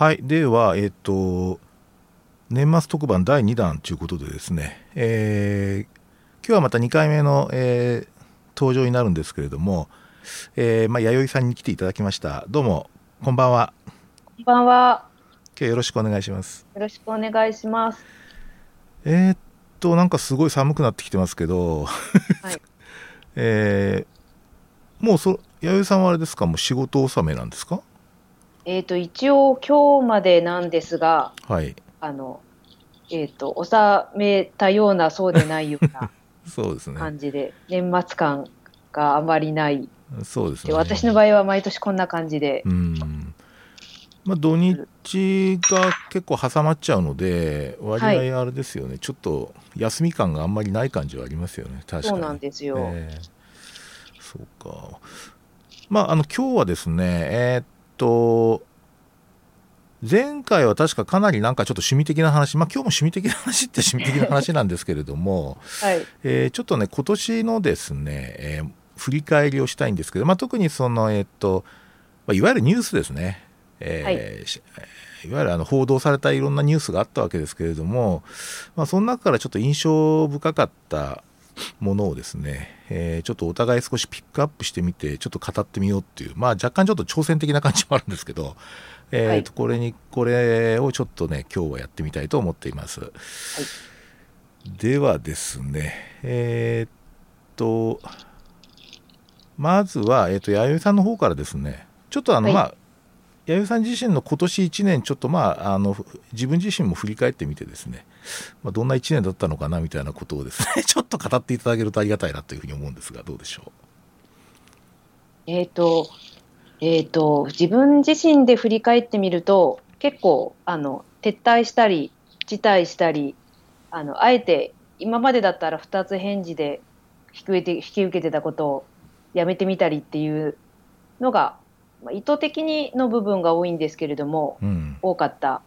はい。ではえっ、と年末特番第2弾ということでですね、えー、今日はまた2回目の、えー、登場になるんですけれども、えーまあ、弥生さんに来ていただきました。どうもこんばんは。こんばんは。今日よろしくお願いします。よろしくお願いします。えー、っとなんかすごい寒くなってきてますけど、はい、えー、もうそ弥生さんはあれですか？もう仕事納めなんですか？えっ、と一応今日までなんですが、はい、あのえっ、と納めたようなそうでないような そうですね。感じで年末感があまりない。そうですね。私の場合は毎年こんな感じで。うん。まあ、土日が結構挟まっちゃうので割合あれですよね、はい、ちょっと休み感があんまりない感じはありますよね。確かに。そうなんですよ、えー、そうか。まああの今日はですねえー、っと前回は確かかなりなんかちょっと趣味的な話、まあ今日も趣味的な話って趣味的な話なんですけれども、はい。えー、ちょっとね、今年のですね、えー、振り返りをしたいんですけど、まあ、特にその、えー、っと、まあ、いわゆるニュースですね、えー、はい、いわゆるあの報道されたいろんなニュースがあったわけですけれども、まあ、その中からちょっと印象深かったものをですね、えー、ちょっとお互い少しピックアップしてみて、ちょっと語ってみようっていう、まあ若干ちょっと挑戦的な感じもあるんですけど、えーと、これにこれをちょっとね今日はやってみたいと思っています、はい、ではですねえー、っとまずは、えー、っと弥生さんの方からですねちょっとあの、はい、まあ弥生さん自身の今年1年ちょっとまああの自分自身も振り返ってみてですね、まあ、どんな1年だったのかなみたいなことをですね ちょっと語っていただけるとありがたいなというふうに思うんですがどうでしょう？えっ、とえーと、自分自身で振り返ってみると結構あの撤退したり辞退したりあのあえて今までだったら2つ返事で引き受けて引き受けてたことをやめてみたりっていうのが、まあ、意図的にの部分が多いんですけれども、うん、多かった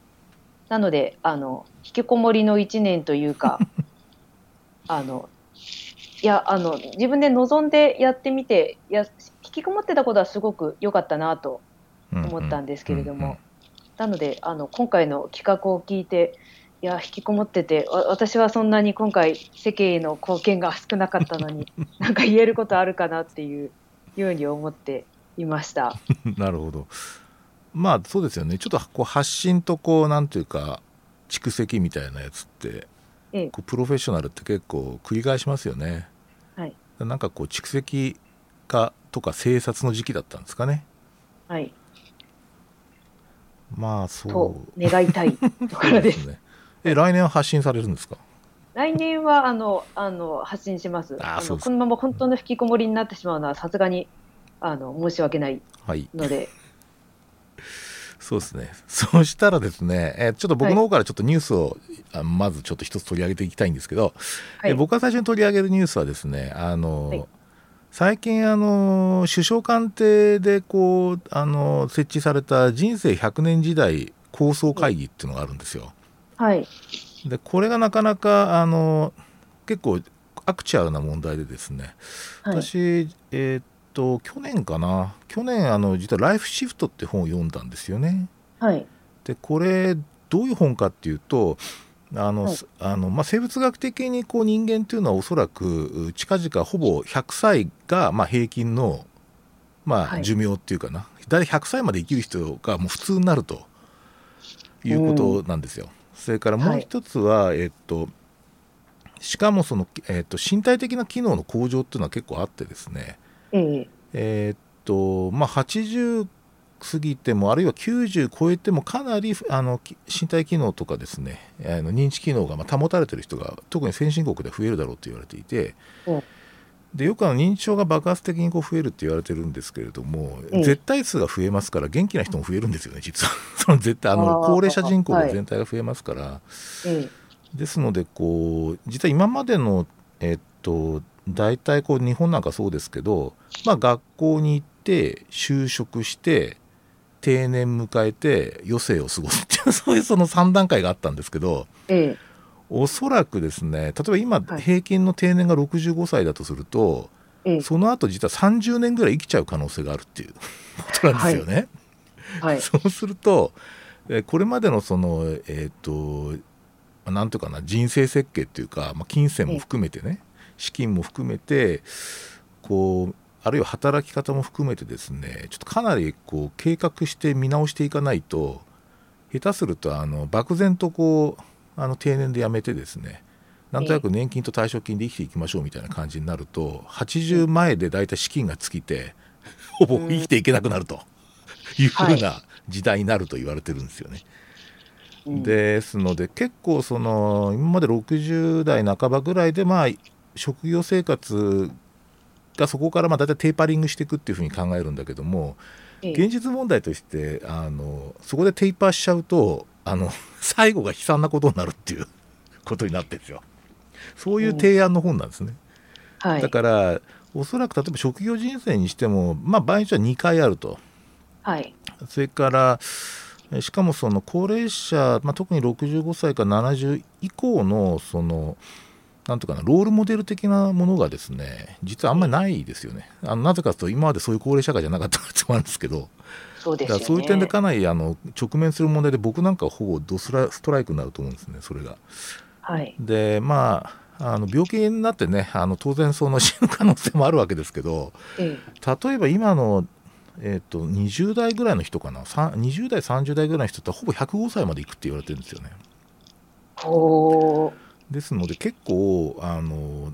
なのであの引きこもりの1年というか あのいやあの自分で望んでやってみてや引きこもってたことはすごく良かったなと思ったんですけれども、なのであの今回の企画を聞いていや引きこもってて私はそんなに今回世間への貢献が少なかったのに なんか言えることあるかなっていうように思っていました。なるほどまあそうですよねちょっとこう発信とこうなんていうか蓄積みたいなやつって、ええ、こうプロフェッショナルって結構繰り返しますよね。はい、なんかこう蓄積化とか生殺の時期だったんですかね。はい。まあそう。願いたいところです。ね、え来年は発信されるんですか？来年はあのあの発信します。あのこのまま本当の引きこもりになってしまうのはさすがにあの申し訳ないので。はいそうですね。そうしたらですね、えー、ちょっと僕の方からちょっとニュースを、はい、まずちょっと一つ取り上げていきたいんですけど、はい、え僕が最初に取り上げるニュースはですね、あの、はい、最近あの首相官邸でこうあの設置された人生100年時代構想会議っていうのがあるんですよ。はい。でこれがなかなかあの結構アクチュアルな問題でですね、私えー、っと去年かな。去年あの実は「ライフシフト」って本を読んだんですよね。はい、でこれどういう本かっていうとあの、はい、あのまあ、生物学的にこう人間っていうのはおそらく近々ほぼ100歳がまあ平均のまあ寿命っていうかな、はい、大体100歳まで生きる人がもう普通になるということなんですよ。それからもう一つは、はい、えっとしかもその、えっと、身体的な機能の向上っていうのは結構あってですね、ええ。ー、っとまあ80過ぎてもあるいは90超えてもかなりあの身体機能とかですねあの認知機能がま保たれてる人が特に先進国で増えるだろうと言われていて、うん、でよくあの認知症が爆発的にこう増えるって言われてるんですけれども、うん、絶対数が増えますから元気な人も増えるんですよね実は。その絶対あの高齢者人口が全体が増えますから、はい、ですのでこう実は今までのえっと大体こう日本なんかそうですけど、まあ、学校に行って就職して定年迎えて余生を過ごすっていう そういうその3段階があったんですけど、ええ、おそらくですね例えば今、平均の定年が65歳だとすると、ええ、その後実は30年ぐらい生きちゃう可能性があるっていう ことなんですよね。はい、そうするとえこれまでのそのえっ、となんていうかな人生設計っていうか、まあ、金銭も含めてね資金も含めてこうあるいは働き方も含めてですねちょっとかなりこう計画して見直していかないと下手するとあの漠然とこうあの定年で辞めてですねなんとなく年金と退職金で生きていきましょうみたいな感じになると80前で大体資金が尽きてほぼ生きていけなくなるというふうな時代になると言われてるんですよね。ですので結構その今まで60代半ばぐらいでまあ職業生活がそこからまあ大体テーパリングしていくっていうふうに考えるんだけども現実問題としてあのそこでテーパーしちゃうとあの最後が悲惨なことになるっていう ことになってるんですよ。そういう提案の本なんですね。うんはい、だからおそらく例えば職業人生にしても、まあ、場合によっては2回あると。はい、それからしかもその高齢者、まあ、特に65歳から70以降のそのなんとかなロールモデル的なものがですね実はあんまりないですよね。あのなぜかというと今までそういう高齢社会じゃなかったってもあるんですけどそうです、ね、そういう点でかなりあの直面する問題で僕なんかはほぼドスラストライクになると思うんですねそれが。はい、でまああの病気になってねあの当然その死ぬ可能性もあるわけですけど、ええ、例えば今のえーと、と20代ぐらいの人かな？20代30代ぐらいの人ってほぼ105歳までいくって言われてるんですよね。ですので結構あの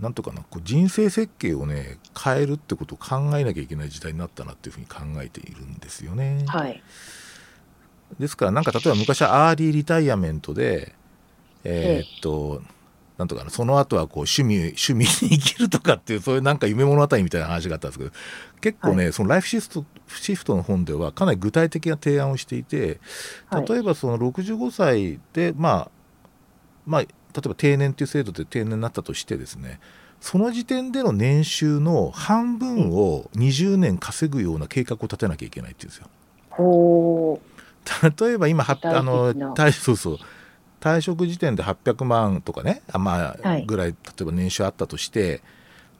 なんとかなこう人生設計をね変えるってことを考えなきゃいけない時代になったなっていうふうに考えているんですよね。はい、ですからなんか例えば昔は early retirement でえー、っと、なんとかなその後はこう趣味趣味に生きるとかっていうそういうなんか夢物語みたいな話があったんですけど結構ね、はい、そのライフシフトシフトの本ではかなり具体的な提案をしていて例えばその65歳で、まあまあ例えば定年っていう制度で定年になったとしてですねその時点での年収の半分を20年稼ぐような計画を立てなきゃいけないっていうんですよ。例えば今あのそうそう。退職時点で800万とかねあまあ、はい、ぐらい例えば年収あったとして、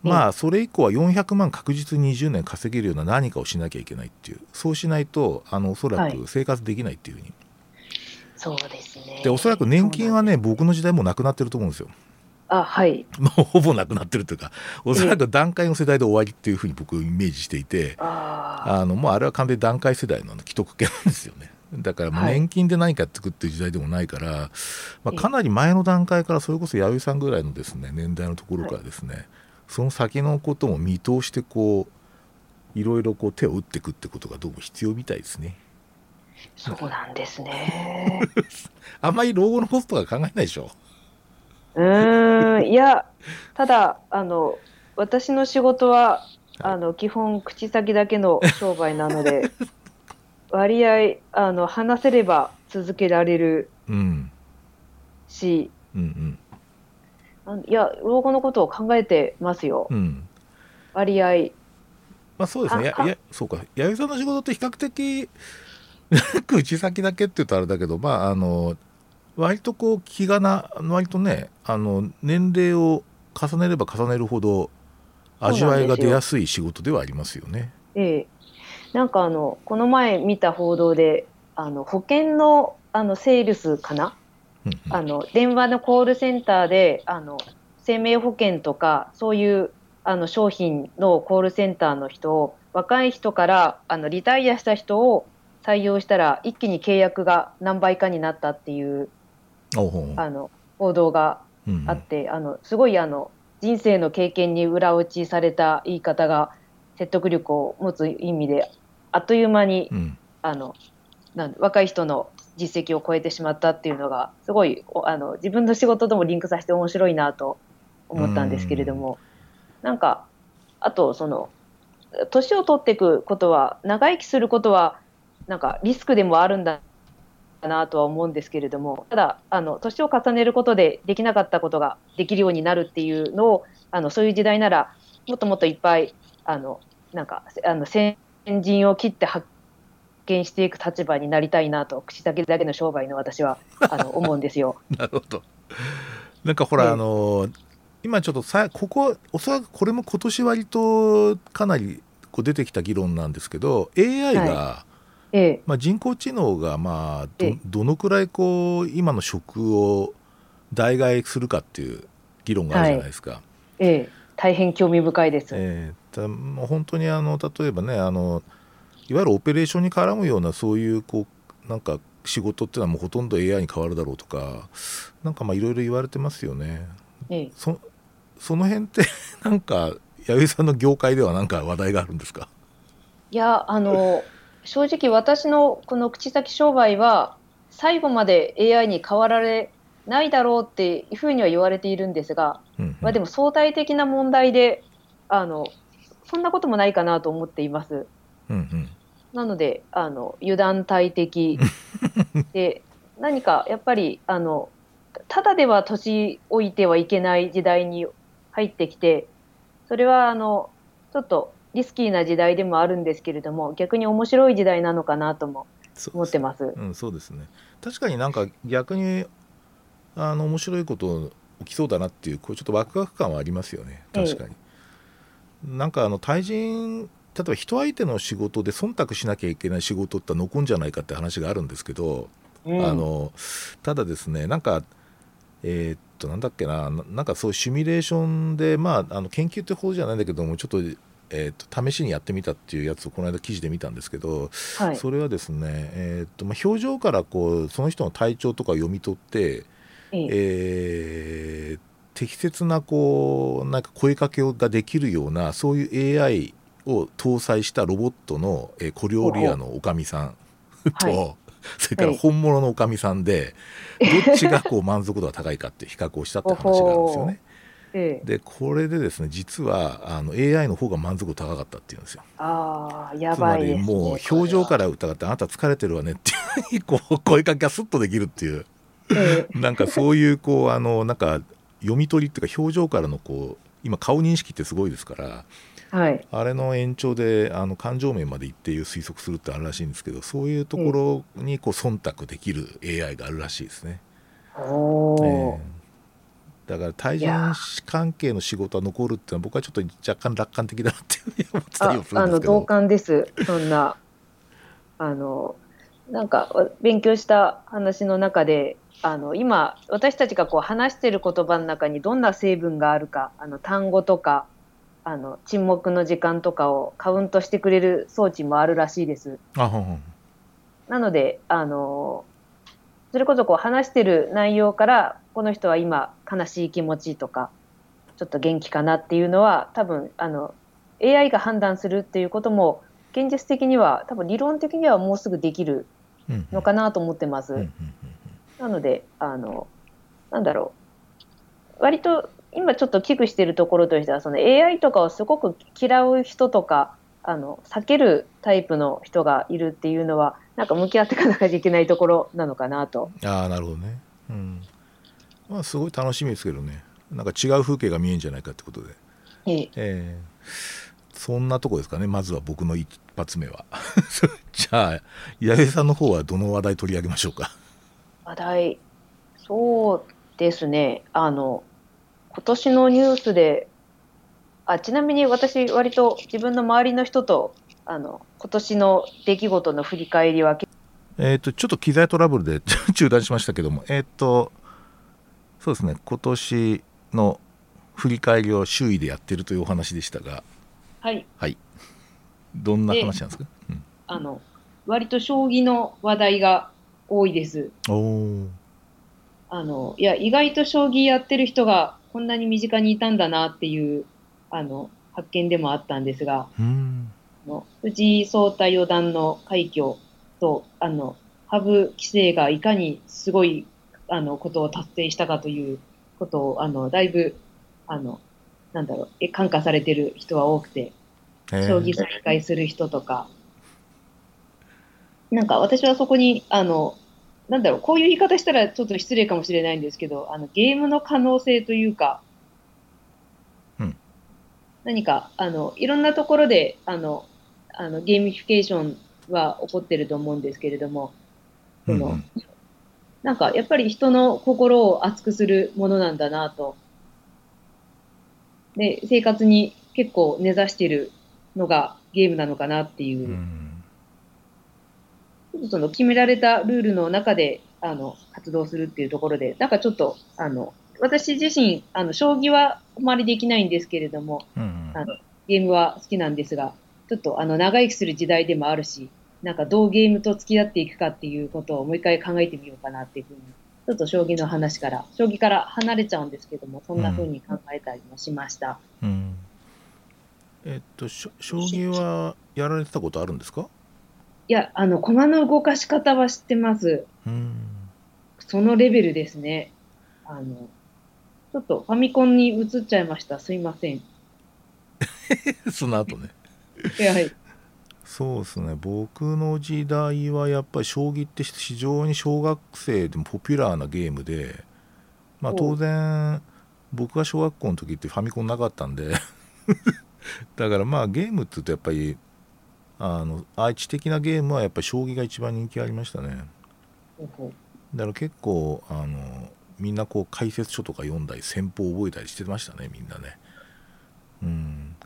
まあそれ以降は400万確実に20年稼げるような何かをしなきゃいけないっていう。そうしないとあのおそらく生活できないっていうふうに、そうですね。でおそらく年金はね僕の時代もなくなってると思うんですよ。あはい、もうほぼなくなってるというかおそらく段階の世代で終わりっていうふうに僕イメージしていてあのもうあれは完全に段階世代の既得権なんですよね。だからもう年金で何かやっていくっていう時代でもないから、はい、まあ、かなり前の段階からそれこそ弥生さんぐらいのですね年代のところからですね、はい、その先のことも見通してこういろいろこう手を打っていくってことがどうも必要みたいですね。そうなんですね。あんまり老後のコストは考えないでしょ。うん。いやただあの私の仕事はあの基本口先だけの商売なので 割合あの話せれば続けられるし、うんうん、いや老後のことを考えてますよ、うん、割合。まあそうですね。ややそうか。弥生さんの仕事って比較的 口先だけって言うとあれだけどまああの割とこう気がな割とねあの年齢を重ねれば重ねるほど味わいが出やすい仕事ではありますよね。ええ。なんかあのこの前見た報道であの保険のあのセールスかな、うんうん、あの電話のコールセンターであの生命保険とかそういうあの商品のコールセンターの人を若い人からあのリタイアした人を採用したら一気に契約が何倍かになったっていうあの報道があって、うんうん、あのすごいあの人生の経験に裏打ちされた言い方が説得力を持つ意味であっという間に、うん、あのなん若い人の実績を超えてしまったっていうのがすごいあの自分の仕事ともリンクさせて面白いなと思ったんですけれども、ん。なんかあとその年を取っていくことは長生きすることはなんかリスクでもあるんだなとは思うんですけれどもただあの年を重ねることでできなかったことができるようになるっていうのをあのそういう時代ならもっともっといっぱいあのなんかあの先陣を切って発見していく立場になりたいなと口先だけの商売の私はあの思うんですよ。なるほど。なんかほら、あの今ちょっとさここおそらくこれも今年割とかなりこう出てきた議論なんですけど AI が、はええ、まあ、人工知能がまあどええ。どのくらいこう今の職を代替するかっていう議論があるじゃないですか。ええ、大変興味深いです。えーたもう本当にあの例えばねあのいわゆるオペレーションに絡むようなそういうこうなんか仕事っていうのはもうほとんど AI に変わるだろうとかなんかまあいろいろ言われてますよね。ええ、そその辺ってなんか弥生さんの業界ではなんか話題があるんですか？いや、あの、正直私のこの口先商売は、最後まで AI に変わられないだろうっていうふうには言われているんですが、うんうんまあでも相対的な問題で、あの、そんなこともないかなと思っています。うんうんなので、あの、油断大敵 で、何かやっぱり、あの、ただでは年老いてはいけない時代に入ってきて、それは、あの、ちょっとリスキーな時代でもあるんですけれども、逆に面白い時代なのかなともそう思ってます。うん、そうですね。確かになんか逆にあの面白いこと起きそうだなっていうこうちょっとワクワク感はありますよね。確かに、なんかあの対人例えば人相手の仕事で忖度しなきゃいけない仕事って残んじゃないかって話があるんですけど、うん。あのただですねなんかえーっとなんだっけなななんかそういうシミュレーションでまああの研究ってほどじゃないんだけどもちょっと,、えーっと試しにやってみたっていうやつをこの間記事で見たんですけど、はい。それはですね、えーっとまあ、表情からこうその人の体調とかを読み取って、えええー適切なこうなんか声かけができるようなそういう AI を搭載したロボットの、えー小料理屋のおかみさん と、はいそれから本物のおかみさんで、どっちがこう満足度が高いかっていう比較をしたって話があるんですよね。ええでこれでですね実はあの AI の方が満足度高かったっていうんですよ。ああ、やつまばいです、ね。りもう表情から疑ってあなた疲れてるわねっていうふうにこう声かけがスッとできるっていうら。ええ なんかそういうこうあのなんか読み取りっていうか表情からのこう今顔認識ってすごいですからはい。あれの延長であの感情面まで一定推測するってあるらしいんですけどそういうところにこう忖度できる AI があるらしいですね。おえお、えだから対人関係の仕事は残るっていうのは僕はちょっと若干楽観的だなって思ってたりするあのんですけど。同感です。そんなあのなんかわ勉強した話の中で、あの今私たちがこう話している言葉の中にどんな成分があるか、あの単語とかあの沈黙の時間とかをカウントしてくれる装置もあるらしいです。あほんほんなのであのそれこそこう話してる内容からこの人は今悲しい気持ちとかちょっと元気かなっていうのは多分あの AI が判断するっていうことも現実的には多分理論的にはもうすぐできるのかなと思ってます。うんうんうんなのであのなんだろう。割と今ちょっと危惧しているところとしてはその AI とかをすごく嫌う人とかあの避けるタイプの人がいるっていうのはなんか向き合っていかなきゃいけないところなのかなと。ああなるほどね。うんまあすごい楽しみですけどね。なんか違う風景が見えんじゃないかってことで。ええ。ええ。そんなとこですかねまずは僕の一発目は。じゃあ八重さんの方はどの話題取り上げましょうか？話題。そうですね。あの今年のニュースであちなみに私割と自分の周りの人とあの今年の出来事の振り返りはえっ、とちょっと機材トラブルで 中断しましたけども。えっ、とそうですね。今年の振り返りを周囲でやってるというお話でしたが。はい。はい。どんな話なんですか、うん。あの割と将棋の話題が多いです。おおあのいや意外と将棋やってる人がこんなに身近にいたんだなっていうあの発見でもあったんですが、うん。藤井聡太四段の快挙とあの羽生棋聖がいかにすごいあのことを達成したかということをあのだいぶあのなんだろうえ感化されてる人は多くてえー。将棋再開する人とか、なんか私はそこにあのなんだろうこういう言い方したらちょっと失礼かもしれないんですけどあのゲームの可能性というか、うん。何かあのいろんなところであのあの gamification は起こってると思うんですけれども、そのうんうんなんかやっぱり人の心を熱くするものなんだなと。で、生活に結構根ざしてるのがゲームなのかなっていうう。んちょっとその決められたルールの中であの活動するっていうところで、なんかちょっとあの私自身あの、将棋はあまりできないんですけれども、うんうんあのゲームは好きなんですが、ちょっとあの長生きする時代でもあるし、なんかどうゲームと付き合っていくかっていうことをもう一回考えてみようかなっていうふうに、ちょっと将棋の話から、将棋から離れちゃうんですけども、そんなふうに考えたりもしました。うんえっと将棋はやられてたことあるんですか？いや、あの、駒の動かし方は知ってます。うんそのレベルですね。あの、ちょっとファミコンに移っちゃいました。すいません。い その後ねや、はい。そうですね。僕の時代はやっぱり将棋って非常に小学生でもポピュラーなゲームでまあお当然僕が小学校の時ってファミコンなかったんで。だからまあゲームって言うとやっぱりあの愛知的なゲームはやっぱり将棋が一番人気ありましたね。だから結構あのみんなこう解説書とか読んだり戦法を覚えたりしてましたねみんなね。うん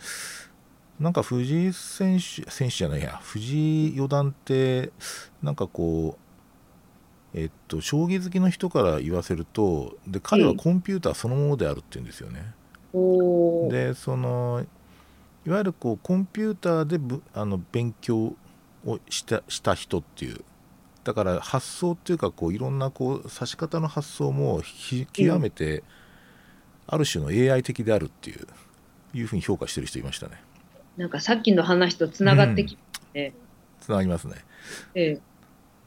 なんか藤井選手選手じゃないや。藤井四段ってなんかこうえっと将棋好きの人から言わせるとで彼はコンピューターそのものであるって言うんですよね、うおー。でそのいわゆるこうコンピューターでぶあの勉強をしたした人っていう。だから発想っていうかこういろんなこう指し方の発想もひ極めてある種の AI 的であるっていういうふうに評価してる人いましたねなんかさっきの話とつながってきて、つながりますね。ええ。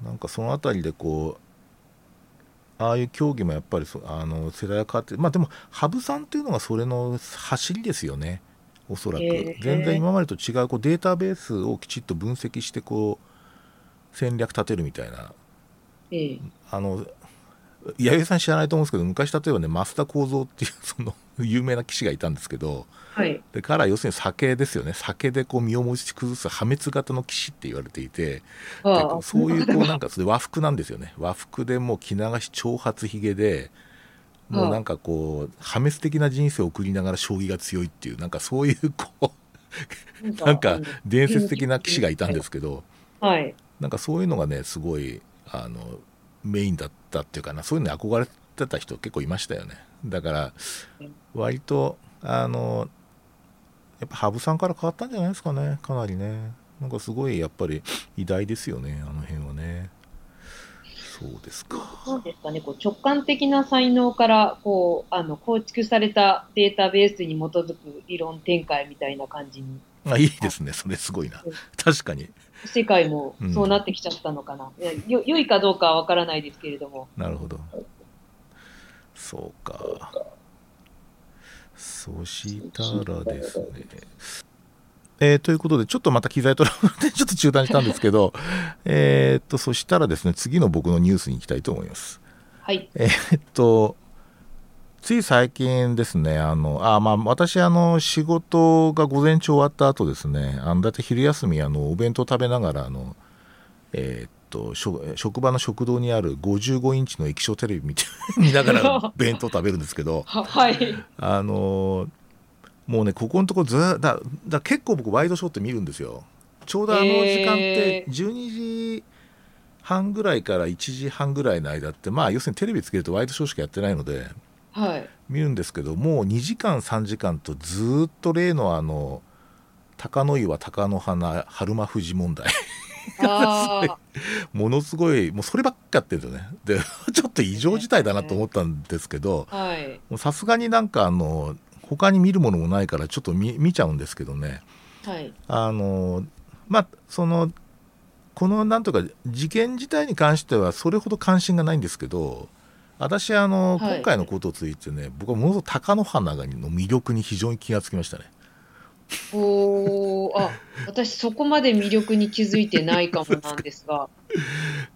なんかそのあたりでこうああいう競技もやっぱりそあの世代が変わってまあでも羽生さんっていうのがそれの走りですよね。おそらく、へえ全然今までと違うこうデータベースをきちっと分析してこう戦略立てるみたいな。ええ。あの弥生さん知らないと思うんですけど昔例えばね増田幸三っていうその有名な棋士がいたんですけどはい。で彼は要するに酒ですよね。酒でこう身を持ち崩す破滅型の棋士って言われていてでそういうこうなんかそれ和服なんですよね。和服でもう着流し長髪ひげでもうなんかこう破滅的な人生を送りながら将棋が強いっていうなんかそういうこうなんか伝説的な棋士がいたんですけどはい。なんかそういうのがねすごいあのメインだったっていうかな。そういうのに憧れてた人結構いましたよねだから割とあのやっぱ羽生さんから変わったんじゃないですかね。かなりね。なんかすごいやっぱり偉大ですよね。あの辺はね。そうですか。そうですかね、こう直感的な才能からこうあの構築されたデータベースに基づく理論展開みたいな感じに、あいいですね。それすごいな。うん。確かに。世界もそうなってきちゃったのかな。いやよ良いかどうかはわからないですけれども。なるほどそうか。そしたらですね。えーということでちょっとまた機材トラブルで ちょっと中断したんですけど えっとそしたらですね次の僕のニュースに行きたいと思います。はい。えーっとつい最近ですね、あのあまあ、私あの、仕事が午前中終わった後ですね、あのだいたい昼休みあの、お弁当食べながらあの、えーっと職職場の食堂にある55インチの液晶テレビ見て見ながら 弁当食べるんですけど、ははい。あのもうね、ここのところずーだだ結構僕、ワイドショーって見るんですよ。ちょうどあの時間ってへー12時半ぐらいから1時半ぐらいの間って、まあ、要するにテレビつけるとワイドショーしかやってないので、はい。見るんですけど、もう2時間、3時間とずーっと例のあの、鷹の岩、鷹の花、春馬富士問題。ものすごい、もうそればっかやってるんですよね。で、ちょっと異常事態だなと思ったんですけど、さすがになんかあの、他に見るものもないから、ちょっと見見ちゃうんですけどね。はい。あのまあそのこのなんとか事件自体に関してはそれほど関心がないんですけど私あの、はい今回のことについてね僕はものすごく貴乃花の魅力に非常に気がつきましたねおーあ、私そこまで魅力に気づいてないかもなんですが。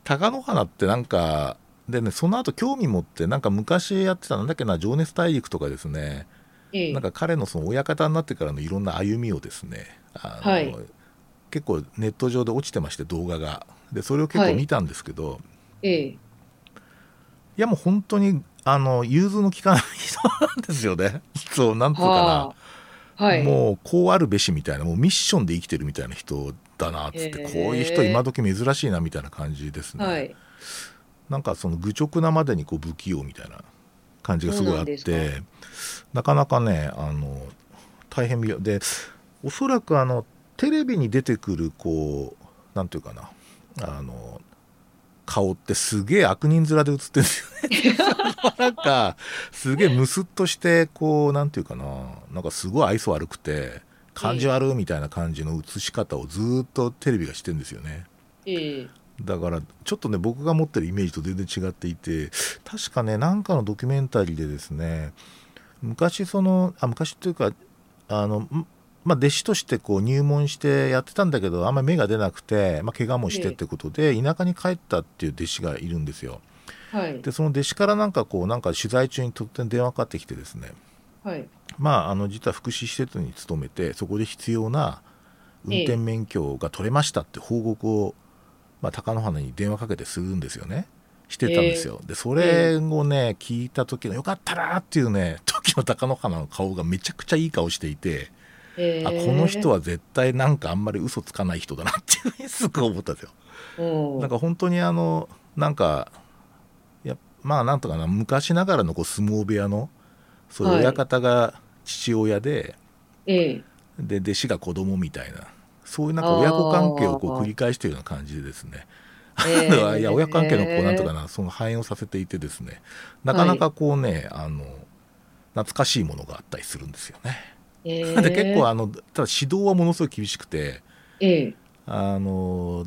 貴乃花ってなんかでねその後興味持ってなんか昔やってたなんだっけな「情熱大陸」とかですねええなんか彼のその親方になってからのいろんな歩みをですねあの、はい結構ネット上で落ちてまして動画がでそれを結構見たんですけど、ええ。いやもう本当にあの融通の利かない人なんですよね。そうなんつうかはあ。はな、い。もうこうあるべしみたいなもうミッションで生きてるみたいな人たなっつって、へーこういう人今時珍しいなみたいな感じですね、はい。なんかその愚直なまでにこう不器用みたいな感じがすごいあってなかなかねあの大変でおそらくあのテレビに出てくるこうなんていうかなあの顔ってすげえ悪人面で映ってるんですよねなんかすげえムスッとしてこうなんていうかななんかすごい愛想悪くて感じ悪いみたいな感じの映し方をずーっとテレビがしてるんですよね。ええだからちょっとね僕が持ってるイメージと全然違っていて確かねなんかのドキュメンタリーでですね昔そのあ昔っていうかあの、んまあ、弟子としてこう入門してやってたんだけどあんまり芽が出なくて、まあ、怪我もしてってことで田舎に帰ったっていう弟子がいるんですよ。はい。でその弟子からなんかこうなんか取材中に突然電話かかってきてですね。はい。まああの実は福祉施設に勤めてそこで必要な運転免許が取れましたって報告を、まあ、貴乃花に電話かけてするんですよね。してたんですよ、でそれをね聞いた時のよかったなっていうね時の貴乃花の顔がめちゃくちゃいい顔していて、ええあこの人は絶対なんかあんまり嘘つかない人だなっていうふうにすごい思ったんですよ。うん。なんか本当にあのなんかやまあなんとかな昔ながらのこう相撲部屋のそういう親方が父親で、ええ。で弟子が子供みたいなそういうなんか親子関係をこう繰り返しているような感じでですね、ええ。いや親子関係のこうなんとかなその反映をさせていてですね。なかなかこうね、あの懐かしいものがあったりするんですよね。ええで結構あのただ指導はものすごい厳しくてええ。あの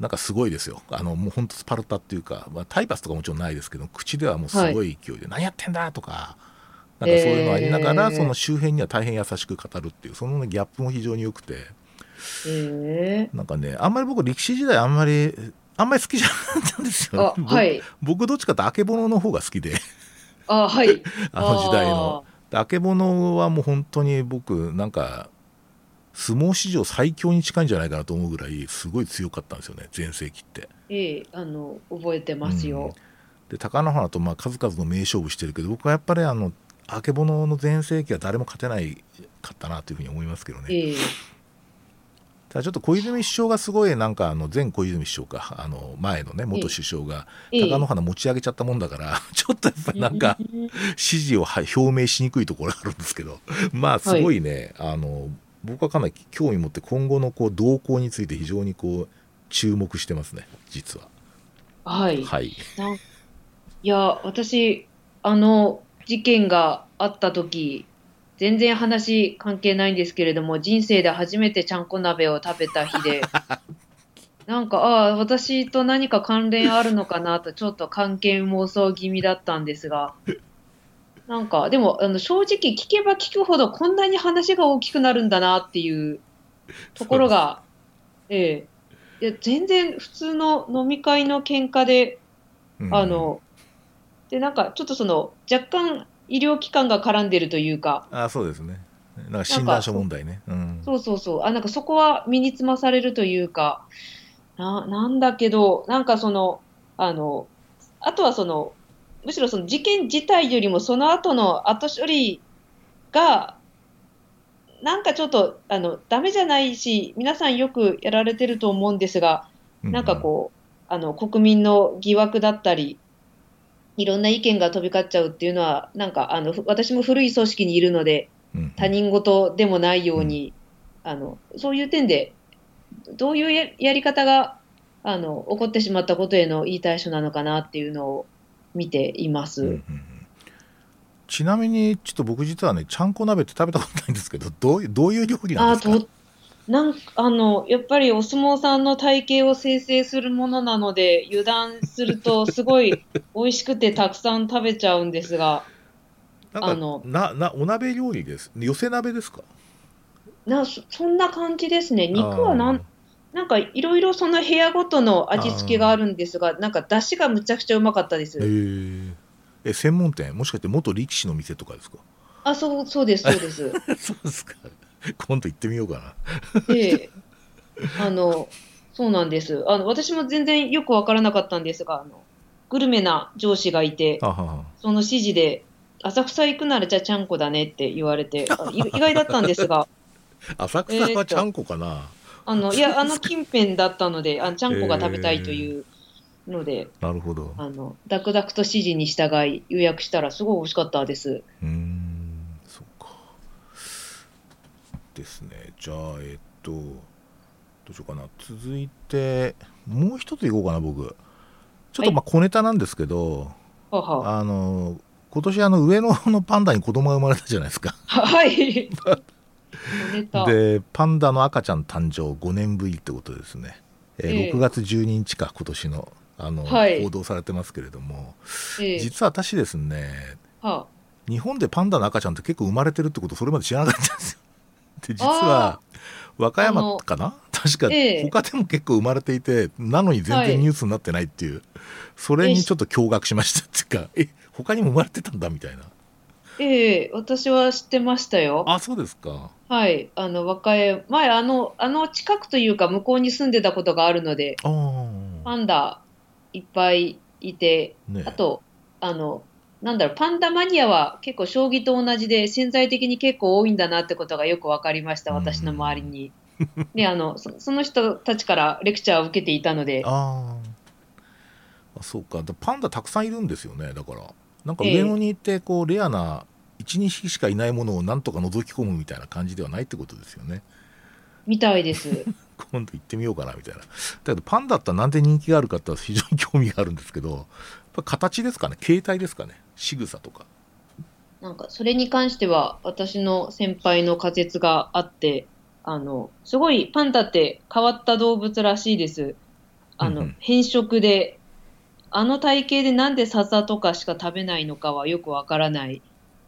なんかすごいですよ。あのもう本当スパルタっていうか、まあ、タイパスとかもちろんないですけど口ではもうすごい勢いで「何やってんだ!」とか。なんかそういうのありながら、えー。その周辺には大変優しく語るっていうその、ね、ギャップも非常に良くて。ええなんかねあんまり僕力士時代あんまりあんまり好きじゃなかったんですよ、はい。僕僕どっちかとあけぼのの方が好きで。あはい。あの時代の。であけぼのはもう本当に僕なんか相撲史上最強に近いんじゃないかなと思うぐらいすごい強かったんですよね全盛期って。ええあの覚えてますよ、で貴乃花とまあ数々の名勝負してるけど僕はやっぱりあのあけぼのの全盛期は誰も勝てないかったなというふうに思いますけどね。ええただちょっと小泉首相がすごいなんかあの前小泉首相かあの前のね元首相がええ。貴乃花持ち上げちゃったもんだから ちょっとやっぱりなんかうん 支持をは表明しにくいところがあるんですけど まあすごいね、あの僕はかなり興味持って今後のこう動向について非常にこう注目してますね実は。はい。はい。いや私あの事件があった時全然話関係ないんですけれども人生で初めてちゃんこ鍋を食べた日で。なんかああ私と何か関連あるのかなとちょっと関係妄想気味だったんですが。なんかでもあの正直聞けば聞くほどこんなに話が大きくなるんだなっていうところが、ええ。いや全然普通の飲み会の喧嘩でうん。あの、で、なんかちょっとその、若干医療機関が絡んでるというか、あそうですね。なんか診断書問題ね。うん。そうそうそう、あ、なんかそこは身につまされるというか、な、なんだけど、なんかその、あの、あとはその、むしろその事件自体よりもその後の後処理が、なんかちょっと、あの、ダメじゃないし、皆さんよくやられてると思うんですが、なんかこう、あの、国民の疑惑だったり、いろんな意見が飛び交っちゃうっていうのは、なんか、あの、ふ私も古い組織にいるので、うん。うん他人事でもないように、あの、そういう点で、どういうややり方が、あの、起こってしまったことへの言い対処なのかなっていうのを見ています。うんうんうん。ちなみにちょっと僕実はねちゃんこ鍋って食べたことないんですけどどういうどういう料理なんあですか？と、なんあの、やっぱりお相撲さんの体型を生成するものなので、油断するとすごい美味しくてたくさん食べちゃうんですが、なんかあのななお鍋料理です。寄せ鍋ですか？なそそんな感じですね。肉はなんなんかいろいろその部屋ごとの味付けがあるんですが、なんか出汁がむちゃくちゃうまかったです。え専門店？もしかして元力士の店とかですか？あ、そう、そうです、そうです。そうですか 今度行ってみようかな。で、あの、そうなんです。あの、私も全然よくわからなかったんですが、あの、グルメな上司がいて、あははその指示で、浅草行くならじゃあちゃんこだねって言われて、意外だったんですが、浅草はちゃんこかな、あの いやあの近辺だったのであちゃんこが食べたいというので、なるほど。あのダクダクと指示に従い予約したらすごい美味しかったです。うーんそうかですね。じゃあえっとどうしようかな。続いてもう一ついこうかな僕。ちょっとまあ小ネタなんですけど、ははあの今年あの上野のパンダに子供が生まれたじゃないですか。はい。でパンダの赤ちゃん誕生5年ぶりってことですね、えーええ。6月12日か今年のあの、はい。報道されてますけれども。ええ。実は私ですねは日本でパンダの赤ちゃんって結構生まれてるってことそれまで知らなかったんですよ。で実あは和歌山かな？確かええ。他でも結構生まれていてなのに全はい。然ニュースになってないっていう、それにちょっと驚愕しましたっていうかえ他にも生まれてたんだみたいな。ええ私は知ってましたよ。あそうですか。はい。あの、和歌山、前、あの、あの近くというか、向こうに住んでたことがあるので、パンダいっぱいいて、ねあと、あの、なんだろう、パンダマニアは結構将棋と同じで潜在的に結構多いんだなってことがよく分かりました、うん。私の周りに。で、あの、そその人たちからレクチャーを受けていたので、あー。あそうか。だパンダたくさんいるんですよねだから。なんかええ。上野に行ってこうレアな12匹しかいないものをなんとか覗き込むみたいな感じではないってことですよね。みたいです。今度行ってみようかなみたいな。だけどパンダってなんで人気があるかって非常に興味があるんですけどやっぱ形ですかね。形態ですかね仕草とかなんか、それに関しては、私の先輩の仮説があって、あの、すごいパンダって変わった動物らしいです。あのうんうん、変色で、あの体型でなんで笹とかしか食べないのかはよくわからない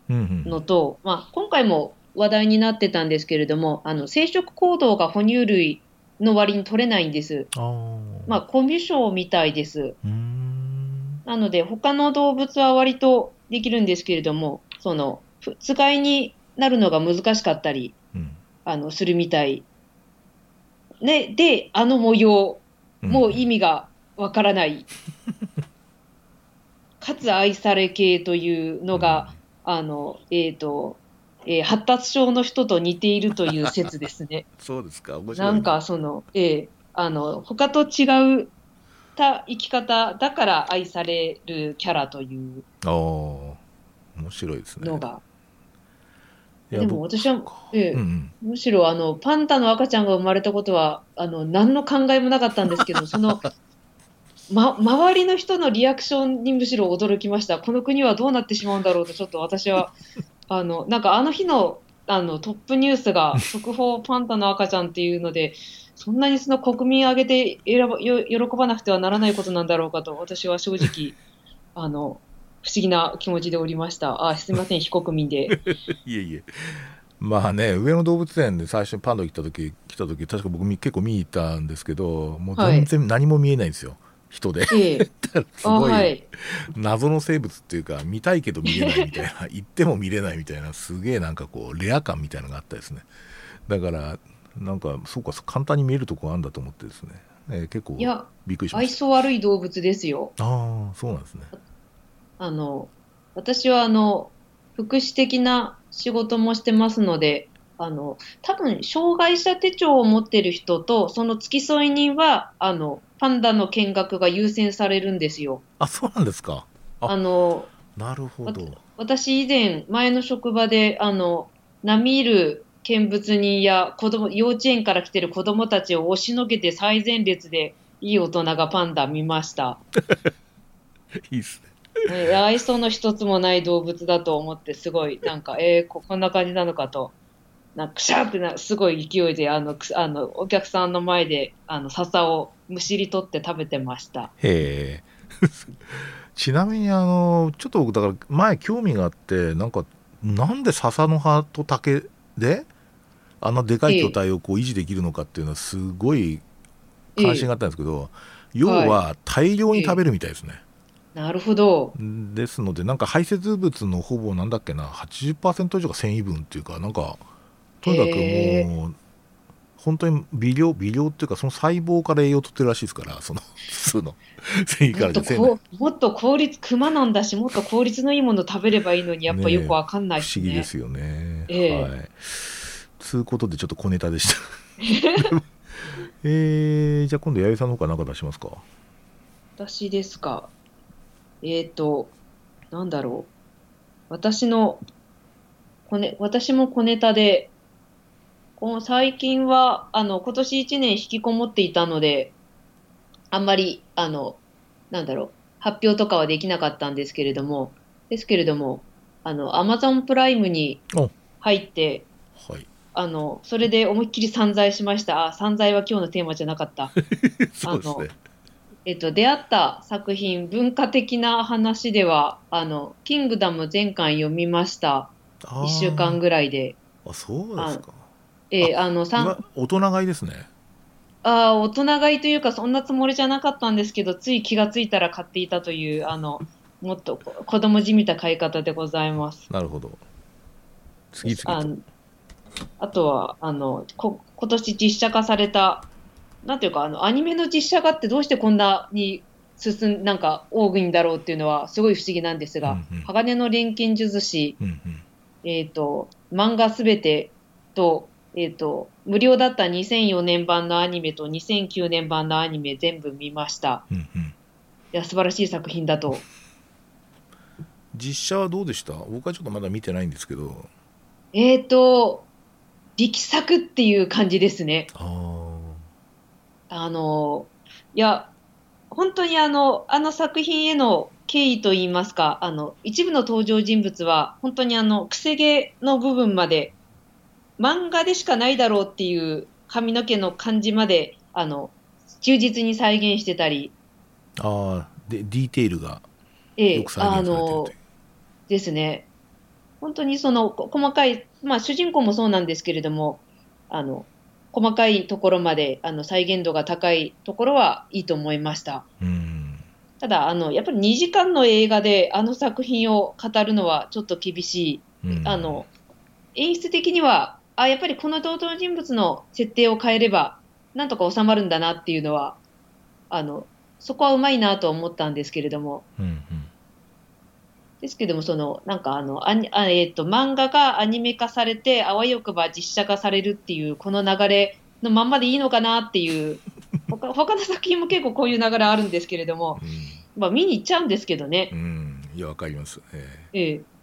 うんうんのと、まあ、今回も話題になってたんですけれども、あの、生殖行動が哺乳類の割に取れないんです。まあ、コミュ障みたいです。うーんなので、他の動物は割とできるんですけれども、その、ふつがいになるのが難しかったり、うんあの、するみたい。ね、で、あの模様、もう意味がわからない。かつ愛され系というのが、あの、えっ、と、えー発達症の人と似ているという説ですね。そうですか面白いなんかその、ええあの、他と違うた生き方だから愛されるキャラというああ面白いですねのが。でも僕私は、ええうんうんむしろあの、パンダの赤ちゃんが生まれたことは、あの、何の考えもなかったんですけど、その、ま、周りの人のリアクションにむしろ驚きました。この国はどうなってしまうんだろうと、ちょっと私は、あの、なんかあの日の、あの、トップニュースが、速報パンダの赤ちゃんっていうので、そんなにその国民挙げて選ばよ喜ばなくてはならないことなんだろうかと、私は正直、あの、不思議な気持ちでおりました。あ、すみません、非国民で。いえいえまあね上野動物園で最初にパンダ来た時来た時確か僕み結構見に行ったんですけどもう全然何も見えないんですよ、人でええ。すあ、ごはいい。謎の生物っていうか見たいけど見れないみたいな行っても見れないみたいなすげえなんかこうレア感みたいなのがあったですねだからなんかそうか簡単に見えるとこあるんだと思ってですね、えー結構いや、びっくりしまし愛想悪い動物ですよ。たああそうなんですね。あの、私はあの、福祉的な仕事もしてますので、あの、多分、障害者手帳を持ってる人と、その付き添い人は、あの、パンダの見学が優先されるんですよ。あそうなんですか。ああの、なるほど。私以前、前の職場で、あの、並みいる見物人や子供、幼稚園から来てる子供た。ちを押しのけて最前列で、いい大人がパンダ見ました。いいっすねね愛想の一つもない動物だと思って、すごい、なんか、えーこ、こんな感じなのかと、なんか、くしゃってな、すごい勢いで、あの、くあの、お客さんの前で、あの、笹をむしり取って食べてました。へえちなみにあのちょっと僕だから前興味があってなんかなんで笹の葉と竹であんなでかい巨体をこう維持できるのかっていうのはすごい関心があったんですけど、要は大量に食べるみたいですね、なるほど。ですのでなんか排泄物のほぼなんだっけな80%以上が繊維分っていうかなんかとにかへくもう本当に微量微量っていうかその細胞から栄養を取ってるらしいですからその 普通の 繊維かもっとらじゃ繊維もっと効率、熊なんだし、もっと効率のいいもの食べればいいのに、やっぱよくわかんない不思議ですよね。ええはい。つうことでちょっと小ネタでした。えー、じゃあ今度弥生さんの方から何か出しますか私ですか。えっ、と、なんだろう。私の、こね、私も小ネタで、この最近は、あの、今年1年引きこもっていたので、あんまり、あの、なんだろう、発表とかはできなかったんですけれども、ですけれども、あの、アマゾンプライムにお入って、はいあの、それで思いっきり散財しました。あ、散財は今日のテーマじゃなかった。そうですねえっと、出会った作品、文化的な話では、あの、キングダム全巻読みました。あー1週間ぐらいで。あそうですかえーあの、大人買いですね。あー大人買いというか、そんなつもりじゃなかったんですけど、つい気がついたら買っていたという、あの、もっとこ子供じみた買い方でございます。なるほど。次々と。あとは、あの、こ今年実写化された、なんていうか、あの、アニメの実写化ってどうしてこんなに進ん、なんか、多いんだろうっていうのは、すごい不思議なんですが、うんうん。鋼の錬金術師、うんうん。えっ、と、漫画すべてと、えっ、と、無料だった2004年版のアニメと2009年版のアニメ全部見ました。うんうんいや、素晴らしい作品だと。実写はどうでした？僕はちょっとまだ見てないんですけどえっ、と、力作っていう感じですね。ああの、いや、本当にあの、あの作品への敬意といいますか、あの、一部の登場人物は、本当にあの、くせ毛の部分まで、漫画でしかないだろうっていう髪の毛の感じまで、あの、忠実に再現してたり、ーあーでディテールがええよく再あ現されてるとのいう、ですね。本当にそのこ細かい、まあ主人公もそうなんですけれども、あの、細かいところまであの再現度が高いところはいいと思いました。うんただ、あの、やっぱり2時間の映画であの作品を語るのはちょっと厳しい。うんあの、演出的には、あ、やっぱりこの登場人物の設定を変えれば、なんとか収まるんだなっていうのは、あの、そこはうまいなと思ったんですけれども、うんうん。ですけども、その、なんかあの、アニあえっ、と、漫画がアニメ化されて、あわよくば実写化されるっていう、この流れのまんまでいいのかなっていう、他他の作品も結構こういう流れあるんですけれども、まあ見に行っちゃうんですけどね。う。ん。いやわかります、え。ええ。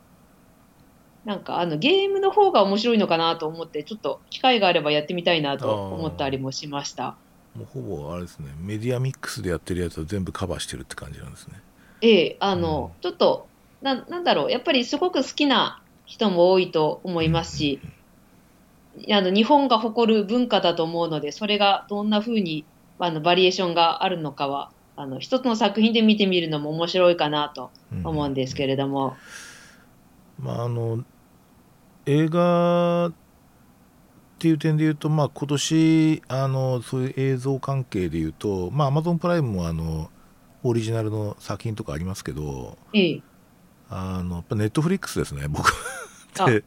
なんかあの、ゲームの方が面白いのかなと思って、ちょっと機会があればやってみたいなと思ったりもしました。えもうほぼあれですね。メディアミックスでやってるやつを全部カバーしてるって感じなんですね。ええ、あの、ちょっと、な、なんだろう、やっぱりすごく好きな人も多いと思いますし、あの、日本が誇る文化だと思うので、それがどんな風に、あの、バリエーションがあるのかは、あの、一つの作品で見てみるのも面白いかなと思うんですけれども、まああの映画っていう点で言うと、まあ、今年あのそういう映像関係で言うと、まあ、Amazon プライムもあのオリジナルの作品とかありますけどええ、あのやっぱネットフリックスですね僕。あで知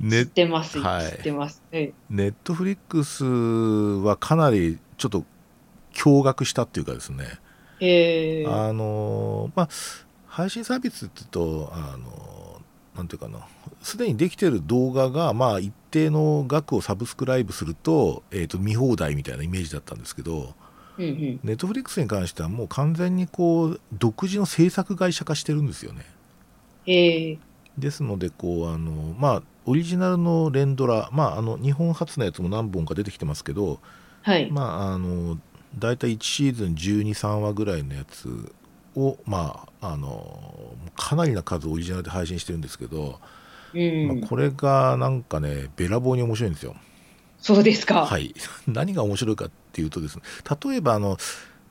ネってます、はい。知ってます。ええ、ネットフリックスはかなりちょっと驚愕したっていうかですね、へえ、あのまあ配信サービスって言うとあのなんていうかなすでにできてる動画がまあ一定の額をサブスクライブすると,、えー、と見放題みたいなイメージだったんですけどネットフリックスに関してはもう完全にこう独自の制作会社化してるんですよね。へえ、ですのでこうあのまあオリジナルの連ドラまああの日本初のやつも何本か出てきてますけどはい、まああの大体1シーズン123話ぐらいのやつをまああのかなりな数オリジナルで配信してるんですけど、うんまあ、これがなんかねべらぼうに面白いんですよ。そうですか。はい、何が面白いかっていうとですね例えばあの、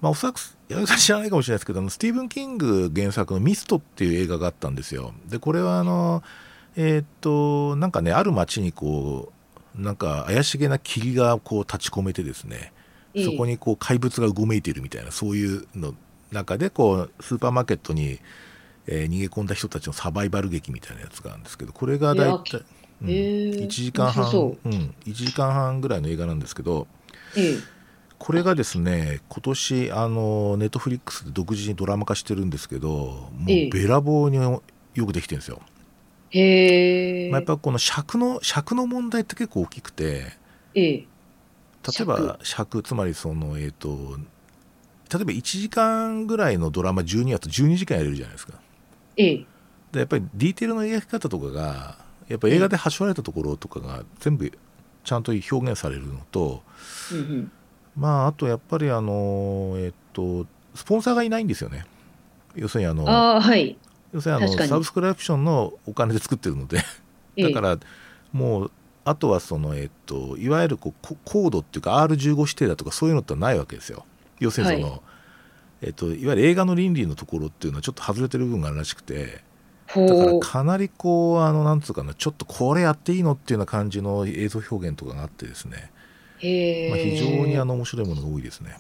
まあ、おそらく矢部さん知らないかもしれないですけどあのスティーブン・キング原作の「ミスト」っていう映画があったんですよ。でこれはあのえーっとなんかねある町にこうなんか怪しげな霧がこう立ち込めてですねええそこにこう怪物がうごめいているみたいなそういうの中でこうスーパーマーケットに、えー逃げ込んだ人たちのサバイバル劇みたいなやつがあるんですけどこれが大体、うんへえ1時間半う。ん、1時間半ぐらいの映画なんですけどええ、これがですね今年あのネットフリックスで独自にドラマ化してるんですけどもええ。うべらぼうによくできてるんですよ、へえ、まあ、やっぱこの尺の尺の問題って結構大きくてええ、例えば尺。つまりそのえっ、と例えば1時間ぐらいのドラマ12話と12時間やれるじゃないですかええ。でやっぱりディテールの描き方とかがやっぱ映画で端折られたところとかが全部ちゃんと表現されるのとうんうん。まああとやっぱりあのえっ、とスポンサーがいないんですよね要するにあのああ、はい。要するにあのサブスクリプションのお金で作ってるのでええだからもうあとはそのえっといわゆるこうココードっていうか R15 指定だとかそういうのってないわけですよ要するにその、はいえっといわゆる映画の倫理のところっていうのはちょっと外れてる部分があるらしくてだから。かなりこうあのなんつうかなちょっとこれやっていいのっていうような感じの映像表現とかがあってですね。まあ、非常にあの面白いものが多いですね、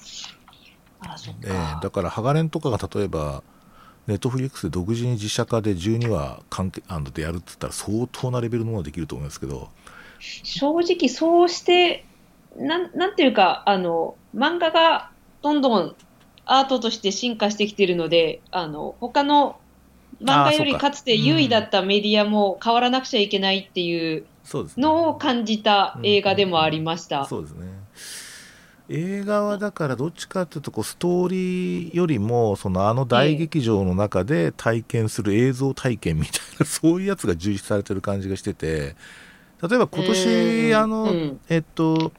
あ、ええか。だからハガレンとかが例えばネットフリックスで独自に実写化で12話関係あのでやるって言ったら相当なレベルのものができると思いますけど正直そうしてなんなんていうかあの漫画がどんどんアートとして進化してきているのであの他の漫画よりか。つて優位だったメディアも変わらなくちゃいけないっていうのを感じた映画でもありました。そうですね。映画はだからどっちかというとこうストーリーよりもそのあの大劇場の中で体験する映像体験みたいな そういうやつが充実されてる感じがしてて例えば今う年ん。あの、うん。えっと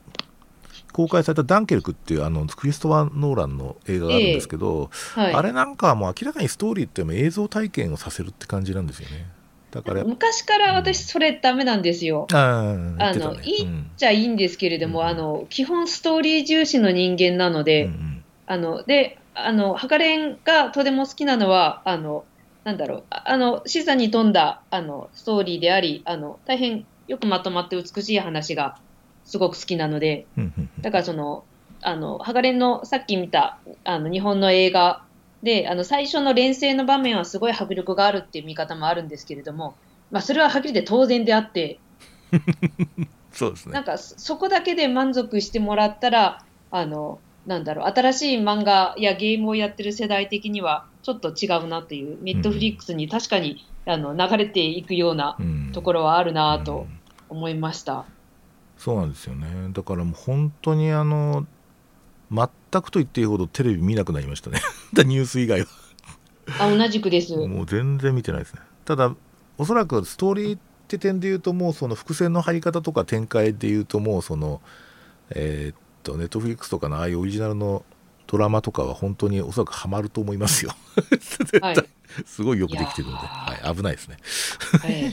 公開された「ダンケルク」っていうあのクリストファー・ノーランの映画があるんですけど、はい、あれなんかはもう明らかにストーリーっていう映像体験をさせるって感じなんですよね。だから昔から私それダメなんですよ。あー言ってたね。あのいいうんじゃあいいんですけれども、うんあの基本ストーリー重視の人間なので、うんうん。あの、で、あの、ハカレンがとても好きなのは、あの、なんだろう、ああの、視座に富んだ、あの、ストーリーであり、あの、大変よくまとまって美しい話がすごく好きなので、うんうんだからその、あの、ハカレンのさっき見た、あの、日本の映画で、あの、最初の連成の場面はすごい迫力があるっていう見方もあるんですけれども、まあ、それははっきり言って当然であって、そうですね。なんかそそこだけで満足してもらったら、あの、なんだろう、新しい漫画やゲームをやってる世代的にはちょっと違うなという、ネットフリックスに確かに、あの流れていくようなうん。ところはあるなとうん思いました。そうなんですよね。だからもう本当にあの全くと言っていいほどテレビ見なくなりましたね。だニュース以外は。あ、同じくです。もう全然見てないですね。ただおそらくストーリーって点で言うともうその伏線の張り方とか展開で言うともうそのえーっとネットフリックスとかのああいうオリジナルのドラマとかは本当におそらくハマると思いますよ。絶対、はい。すごいよくできてるので、はい、危ないですね。ええ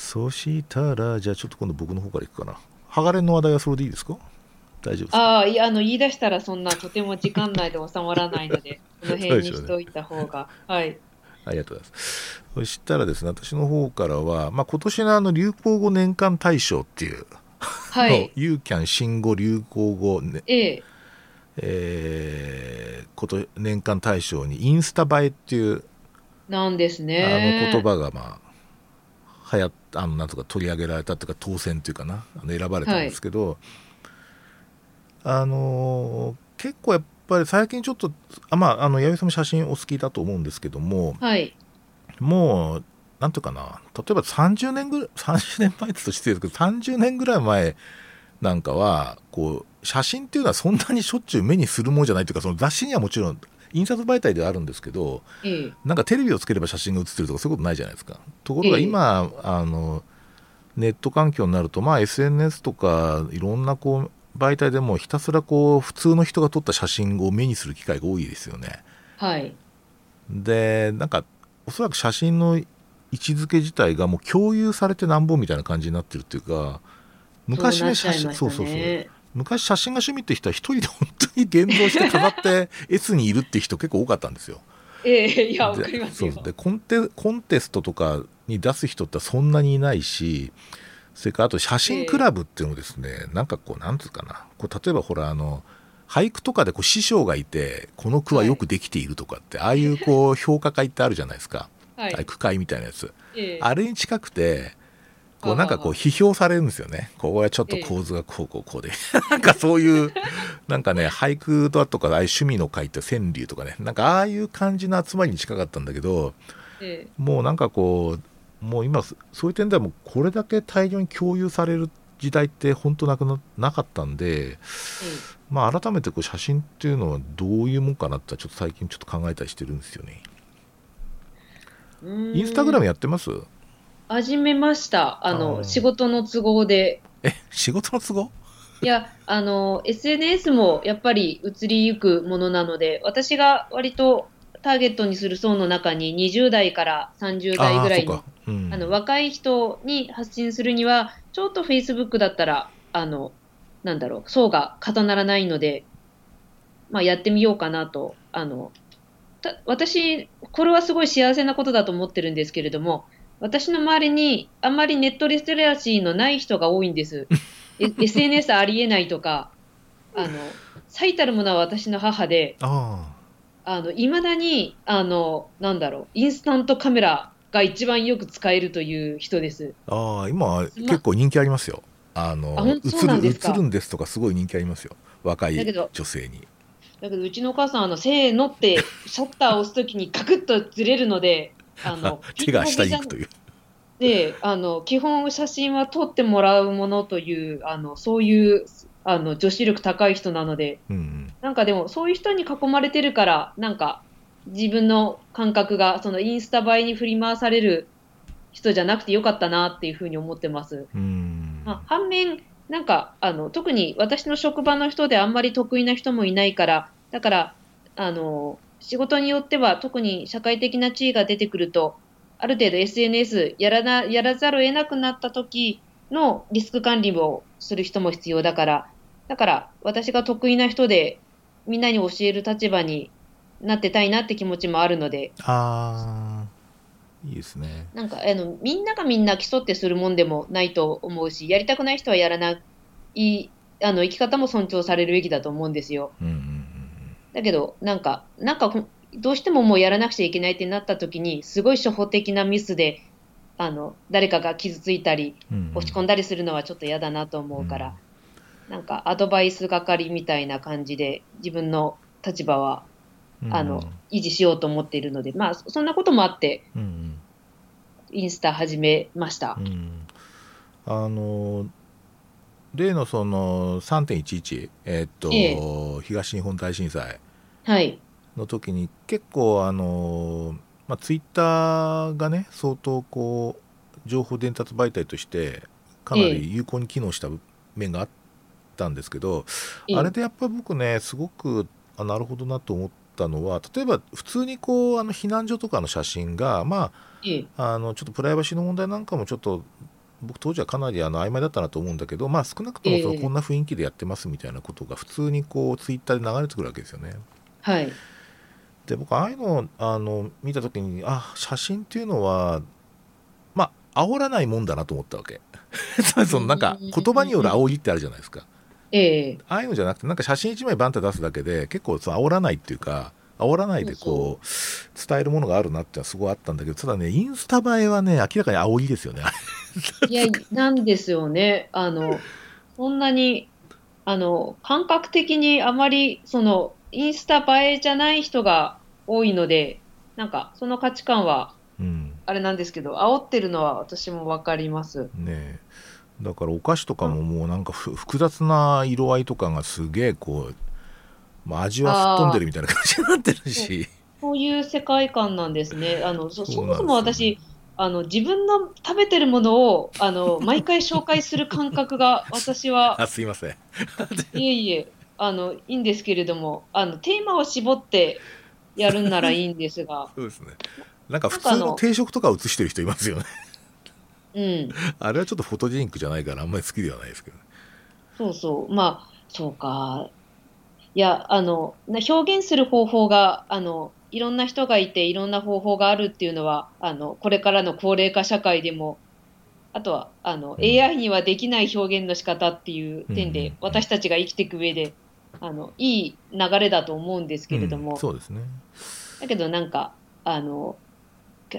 そしたらじゃあちょっと今度僕の方からいくかなハガレンの話題はそれでいいですか？大丈夫ですか？ああ、いや、あの、言い出したらそんなとても時間内で収まらないので、この辺にしておいた方が。はい。ありがとうございます。そしたらですね、私の方からは、まあ、今年のあの流行語年間大賞っていう、はい。ユーキャン新語・流行語、ねええ。えーこと年間大賞にインスタ映えっていう、なんですあね。の言葉がまあ流行っあのなんとか取り上げられたというか当選というかな。あの選ばれたんですけど、あのー結構やっぱり最近ちょっとあまああの弥生さんも写真お好きだと思うんですけども。はい。もうなんていうかな。例えば30年ぐらい 30年前ってと失礼ですけど30年ぐらい前なんかはこう写真っていうのはそんなにしょっちゅう目にするもんじゃないというかその雑誌にはもちろん印刷媒体ではあるんですけどええ。なんかテレビをつければ写真が写ってるとかそういうことないじゃないですか。ところが今、あのネット環境になると、まあ、SNS とかいろんなこう媒体でもひたすらこう普通の人が撮った写真を目にする機会が多いですよね。はい。でなんかおそらく写真の位置づけ自体がもう共有されてなんぼみたいな感じになってるっていうか昔ね写真そうそうそう昔写真が趣味って人は一人で本当に現像して飾って S にいるって人結構多かったんですよ。ええ、いや、わでかりますよ。そうでコンテコンテストとかに出す人ってそんなにいないしそれからあと写真クラブっていうのもですね、なんかこうなんつうかな。こう例えばほらあの俳句とかでこう師匠がいてこの句はよくできているとかって、ああいうこう 評価会ってあるじゃないですか、はい。句会みたいなやつ。ええ。あれに近くてこうあなんかこう批評されるんですよね。ここはちょっと構図がこうこうこうで。なんかそういう、なんかね、俳句だとか、ああいう趣味の会って川柳とかね、なんかああいう感じの集まりに近かったんだけど、えもうなんかこう、もう今、そういう点ではもうこれだけ大量に共有されるっ時代って本当なくななかったんで、まあ、改めてこう写真っていうのはどういうもんかなってちょっと最近ちょっと考えたりしてるんですよね。インスタグラムやってます始めました。あの、あー仕事の都合で。え仕事の都合？いや、あの、SNS もやっぱり移りゆくものなので、私が割とターゲットにする層の中に20代から30代ぐらいのあうんあの若い人に発信するには、ちょっと Facebook だったら、あの、なんだろう、層が重ならないので、まあ、やってみようかなと。あの、た私、これはすごい幸せなことだと思ってるんですけれども、私の周りにあんまりネットリテラシーのない人が多いんです。え SNS ありえないとか、あの、最たるものは私の母で、ああ。の、未だに、あの、なんだろう、インスタントカメラが一番よく使えるという人です。あああ。今結構人気ありますよ。あの映るんですとかすごい人気ありますよ。若い女性に。だけど、うちのお母さん、あの、せーのって、シャッターを押すときにガクッとずれるので、あの、手が下に行くという。で、あの、基本写真は撮ってもらうものという、あの、そういう、あの、女子力高い人なので、うんうん。なんかでも、そういう人に囲まれてるから、なんか、自分の感覚が、そのインスタ映えに振り回される人じゃなくてよかったなっていうふうに思ってます。うん。まあ、反面、なんかあの特に私の職場の人であんまり得意な人もいないから、だからあの仕事によっては特に社会的な地位が出てくると、ある程度 SNS やらなやらざるを得なくなった時のリスク管理をする人も必要だから、だから私が得意な人でみんなに教える立場になってたいなって気持ちもあるので、ああいいですね。なんかあのみんながみんな競ってするもんでもないと思うし、やりたくない人はやらない、あの生き方も尊重されるべきだと思うんですよ。うんだけど、なんか、なんかどうしてももうやらなくちゃいけないってなった時に、すごい初歩的なミスで、あの誰かが傷ついたり、落ち込んだりするのはちょっと嫌だなと思うから、なんかアドバイス係みたいな感じで、自分の立場はうんあの維持しようと思っているので、まあ、そんなこともあって、うんインスタ始めました。あの例のその3.11えーっと、え東日本大震災。はい。の時に結構あの、まあ、ツイッターがね相当こう情報伝達媒体としてかなり有効に機能した面があったんですけど、ええ。あれでやっぱり僕ねすごくあなるほどなと思ったのは例えば普通にこうあの避難所とかの写真がまええ。ああのちょっとプライバシーの問題なんかもちょっと僕当時はかなりあの曖昧だったなと思うんだけどまあ少なくともそのええこんな雰囲気でやってますみたいなことが普通にこうツイッターで流れてくるわけですよね。はい。で僕ああいうのをあの見た時にあ写真っていうのはまあ煽らないもんだなと思ったわけ そのなんかうん言葉による煽りってあるじゃないですかええああいうのじゃなくてなんか写真一枚バンって出すだけで結構その煽らないっていうか煽らないでこう伝えるものがあるなってのはすごいあったんだけどただねインスタ映えはね明らかに煽りですよねいや、なんですよね。あの、そんなに、あの、感覚的にあまり、その、インスタ映えじゃない人が多いので、なんか、その価値観は、うんあれなんですけど、煽ってるのは私もわかります。ねえだからお菓子とかももうなんかふ複雑な色合いとかがすげえこう、まあ、味は吹っ飛んでるみたいな感じになってるし。そういう世界観なんですね。あの、そもそも私、あの、自分の食べてるものを、あの、毎回紹介する感覚が、私は、あすいません。いえいえ、あの、いいんですけれども、あの、テーマを絞ってやるんならいいんですが、そうですね。なんか普通のの定食とか写してる人いますよね。うん、あれはちょっとフォトジェニックじゃないからあんまり好きではないですけどね。そうそう、まあ、そうか。いや、あの、な表現する方法が、あの、いろんな人がいて、いろんな方法があるっていうのは、あの、これからの高齢化社会でも、あとは、あの、うん。AI にはできない表現の仕方っていう点うんうんで、私たちが生きていく上で、あの、いい流れだと思うんですけれども、うんそうですね。だけどなんか、あの、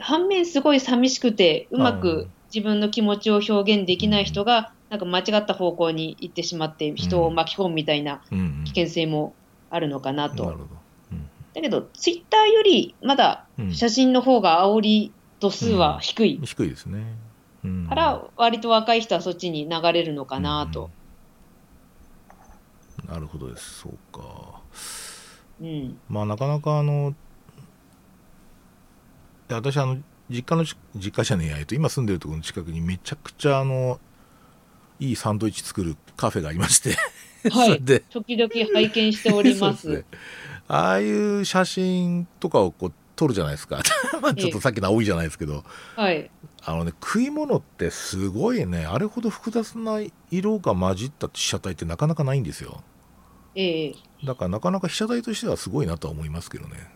反面すごい寂しくて、うまうくん。自分の気持ちを表現できない人が、なんか間違った方向に行ってしまって、人を巻き込むみたいな危険性もあるのかなと。だけど、ツイッターよりまだ写真の方が煽り度数は低い。低いですね、から、割と若い人はそっちに流れるのかなと。うん。なるほどです。そうか。うん。まあなかなかあの私あの実家のち実家じゃねえや、えっと、今住んでるところの近くにめちゃくちゃあのいいサンドイッチ作るカフェがありまして。はい。で。時々拝見しておりま。す。ね。ああいう写真とかをこう撮るじゃないですか。まあちょっとさっきの青いじゃないですけど。はい。あのね食い物ってすごいねあれほど複雑な色が混じった被写体ってなかなかないんですよ。ええ。だからなかなか被写体としてはすごいなとは思いますけどね。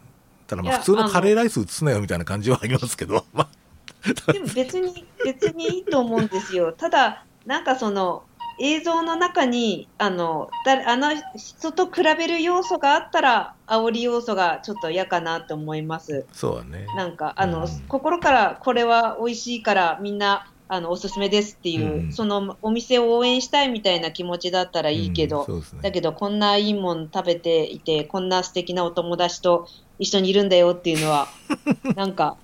ただまあ普通の。カレーライス写すなよみたいな感じはありますけど。まあ。でも別に、別にいいと思うんですよ。ただ、なんかその、映像の中に、あの、だあの人と比べる要素があったら、煽り要素がちょっと嫌かなと思います。そうはね。なんか、あの、うん。心からこれは美味しいからみんな、あの、おすすめですっていう、うん。そのお店を応援したいみたいな気持ちだったらいいけど、うん。ね。だけどこんないいもん食べていて、こんな素敵なお友達と一緒にいるんだよっていうのは、なんか、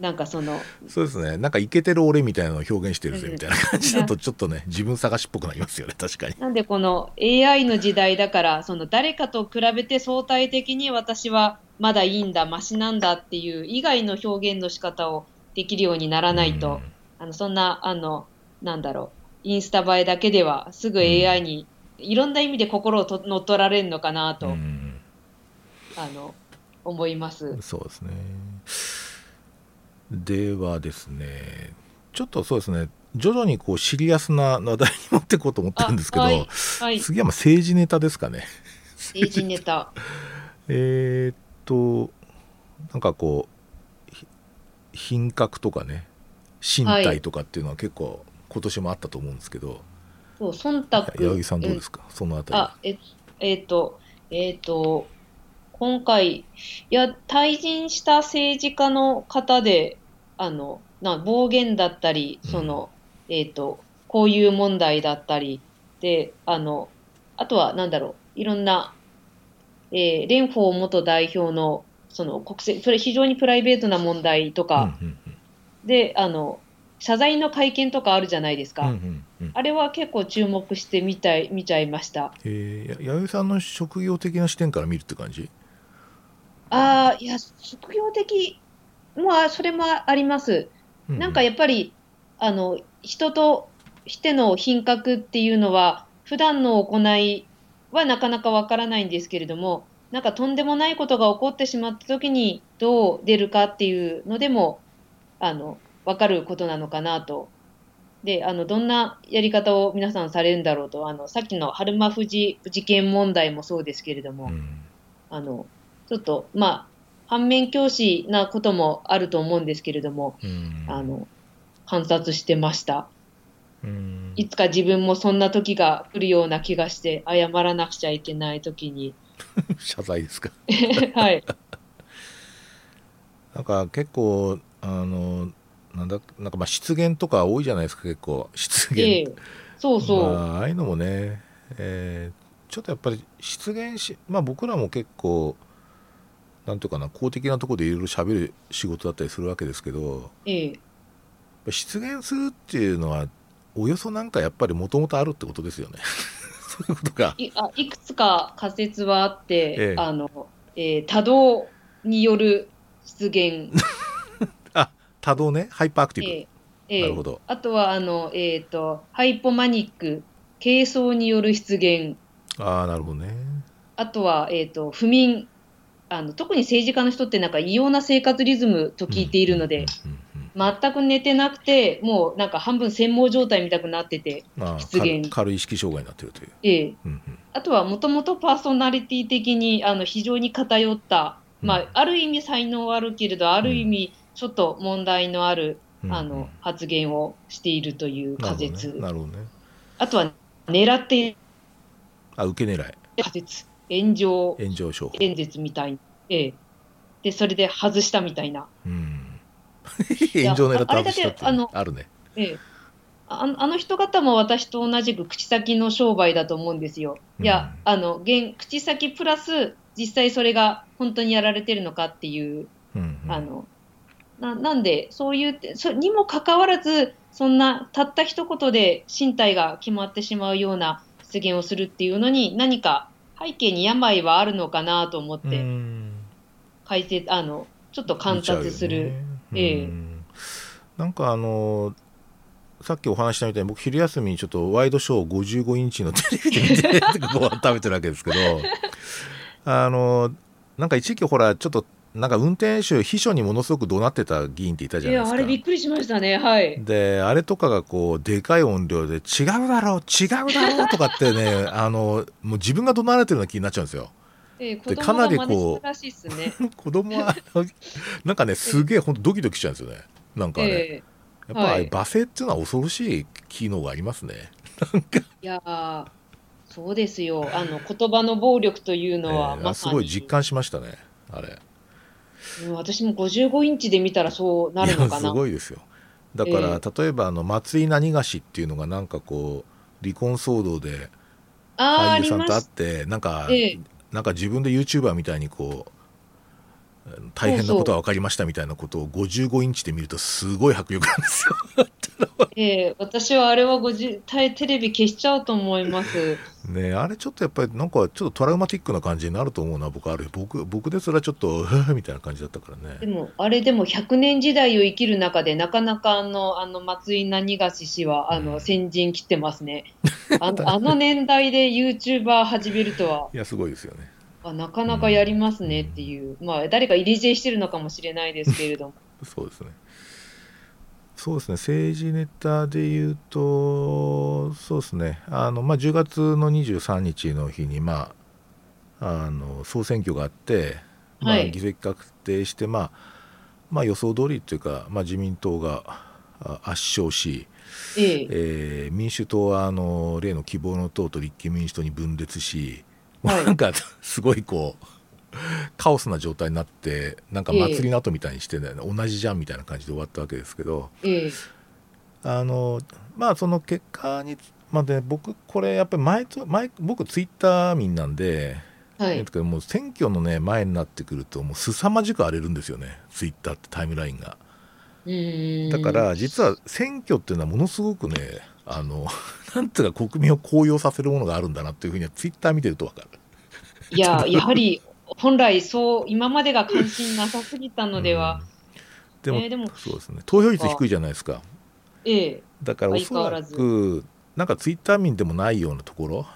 なんかその、そうですね。なんかイケてる俺みたいなのを表現してるぜうんみたいな感じだとちょっとね自分探しっぽくなりますよね。確かに。なんでこの AI の時代だから、その誰かと比べて相対的に私はまだいいんだ、マシなんだっていう以外の表現の仕方をできるようにならないと、あのそんな、あの、なんだろう、インスタ映えだけではすぐ AI にいろんな意味で心をと乗っ取られるのかなと、うんうん。あの、思います。そうですねではですねちょっとそうですね徐々にこうシリアスな話題に持っていこうと思ってるんですけど、あはい、はい、次はまあ政治ネタですかね。政治ネタ。えーっとなんかこうひ品格とかね身体とかっていうのは結構今年もあったと思うんですけど、そう、忖度。八木さんどうですか？そのあたり。あ、え、えっ、と、えっ、と、今回、いや、退陣した政治家の方で、あの、な暴言だったり、その、えっ、と、こういう問題だったり、で、あの、あとは、なんだろう、いろんな、えー、蓮舫元代表の、その国政、それ非常にプライベートな問題とか、うんうんで、あの、謝罪の会見とかあるじゃないですか。うんうんうん。うんあれは結構注目して見たい、見ちゃいました。えー、や弥生さんの職業的な視点から見るって感じ？ああ、いや、職業的、まあ、それもあります。なんかやっぱり、あの、人としての品格っていうのは、普段の行いはなかなかわからないんですけれども、なんかとんでもないことが起こってしまった時にどう出るかっていうのでも、あの、わかることなのかなと。で、あの、どんなやり方を皆さんされるんだろうと、あの、さっきの春馬富士事件問題もそうですけれども、うんあの、ちょっと、まあ、反面教師なこともあると思うんですけれども、うんあの、観察してました。うんいつか自分もそんな時が来るような気がして、謝らなくちゃいけない時に。謝罪ですか？はい。なんか結構あのなんだなんかまあ失言とか多いじゃないですか結構失言、ええ、そうそう。まあ、ああいうのもね、えーちょっとやっぱり失言しまあ僕らも結構なんていうかな公的なところでいろいろ喋る仕事だったりするわけですけどええ、失言するっていうのはおよそなんかやっぱりもともとあるってことですよね。そういうことがいあいくつか仮説はあって、ええ。あの、えー多動による失言、多動ね。 hyperactive、ええええ。なるほど。あとはあの、えーと、 hypomanic、軽躁による失言、ああなるほどね。あとは、えー、と不眠あの、特に政治家の人ってなんか異様な生活リズムと聞いているので、全く寝てなくて、もうなんか半分せん妄状態みたくなってて、まあ、失言。軽軽い意識障害になってるという、ええ。うんうん。あとはもともとパーソナリティ的にあの非常に偏った、まうん。あ、ある意味才能はあるけれど、ある意味ちょっと問題のある、うんうん。あの発言をしているという仮説、なるほどね。ね。あとは狙っているあ受け狙い。仮説、炎上炎上商法。演説みたいな、ええ、でそれで外したみたいな。うん。炎上狙って外したってああれだけあのあるね。ええ、あのあの人方も私と同じく口先の商売だと思うんですよ。いや、あの現口先プラス実際それが本当にやられてるのかっていう、うんうん。あのななんで、そういうて、そにもかかわらず、そんなたった一言で身体が決まってしまうような出現をするっていうのに、何か背景に病はあるのかなと思っうて、ん。解説、あの、ちょっと観察する。ね。ええ。うん。なんかあのさっきお話ししたみたいに僕昼休みにちょっとワイドショー55インチのテレビで見て ご飯食べてるわけですけどあのなんか一時期ほらちょっとなんか運転手秘書にものすごく怒鳴ってた議員っていたじいや、ゃないですかあれびっくりしましたね。はい。であれとかがこうでかい音量で違うだろう違うだろうとかってね あのもう自分が怒鳴られてるような気になっちゃうんですよえで供かなりこう。子供は なんかねすげえ本当ドキドキしちゃうんですよねなんかね、ええ、やっぱ罵声っていうのは恐ろしい機能がありますね。いやーそうですよ。あの、言葉の暴力というのは、えーまさに。すごい実感しましたね、あれ。うん私も55インチで見たらそうなるのかな。ごいですよ。だから、え例えばあの松井何がしっていうのがなんかこう離婚騒動でああ、あ俳優さんと会ってなんか、ええなんか自分で YouTuber みたいにこう大変なことは分かりましたみたいなことを55インチで見るとすごい迫力なんですよ。ええ私はあれは50テテレビ消しちゃうと思います。ねあれちょっとやっぱりなんかちょっとトラウマティックな感じになると思うな僕あれ僕僕ですらちょっと みたいな感じだったからね。でも、あれでも100年時代を生きる中で、なかなかあの、あの松井何がし氏は、あうんの、先陣切ってますね。あのあの年代で YouTuber 始めるとは、いやすごいですよね。あなかなかやりますねっていう、まあ、誰か入れ知恵してるのかもしれないですけれども。そうですね。そうですね。政治ネタで言うとそうですね。あの、まあ、10月の23日の日に、まあ、あの総選挙があって、まあ、はい。議席確定して、まあまあ、予想通りというか、まあ、自民党があ圧勝し、ええ。えー民主党はあの例の希望の党と立憲民主党に分裂し、はい。なんかすごいこうカオスな状態になってなんか祭りの後みたいにして、ね。同じじゃんみたいな感じで終わったわけですけど。ええ。あのまあその結果にまで、僕これやっぱり前と前僕ツイッター民なんで、はい。もう選挙のね前になってくるともう凄まじく荒れるんですよね。ツイッターってタイムラインが。だから実は選挙っていうのはものすごくねあの なんていうか国民を高揚させるものがあるんだなっていうふうにはツイッター見てると分かる。いや、やはり、本来そう、今までが関心なさすぎたのでは、うん。でも,、えーでもそうですね。投票率低いじゃないですか。ええ、だからお相そらくなんかツイッター民でもないようなところ。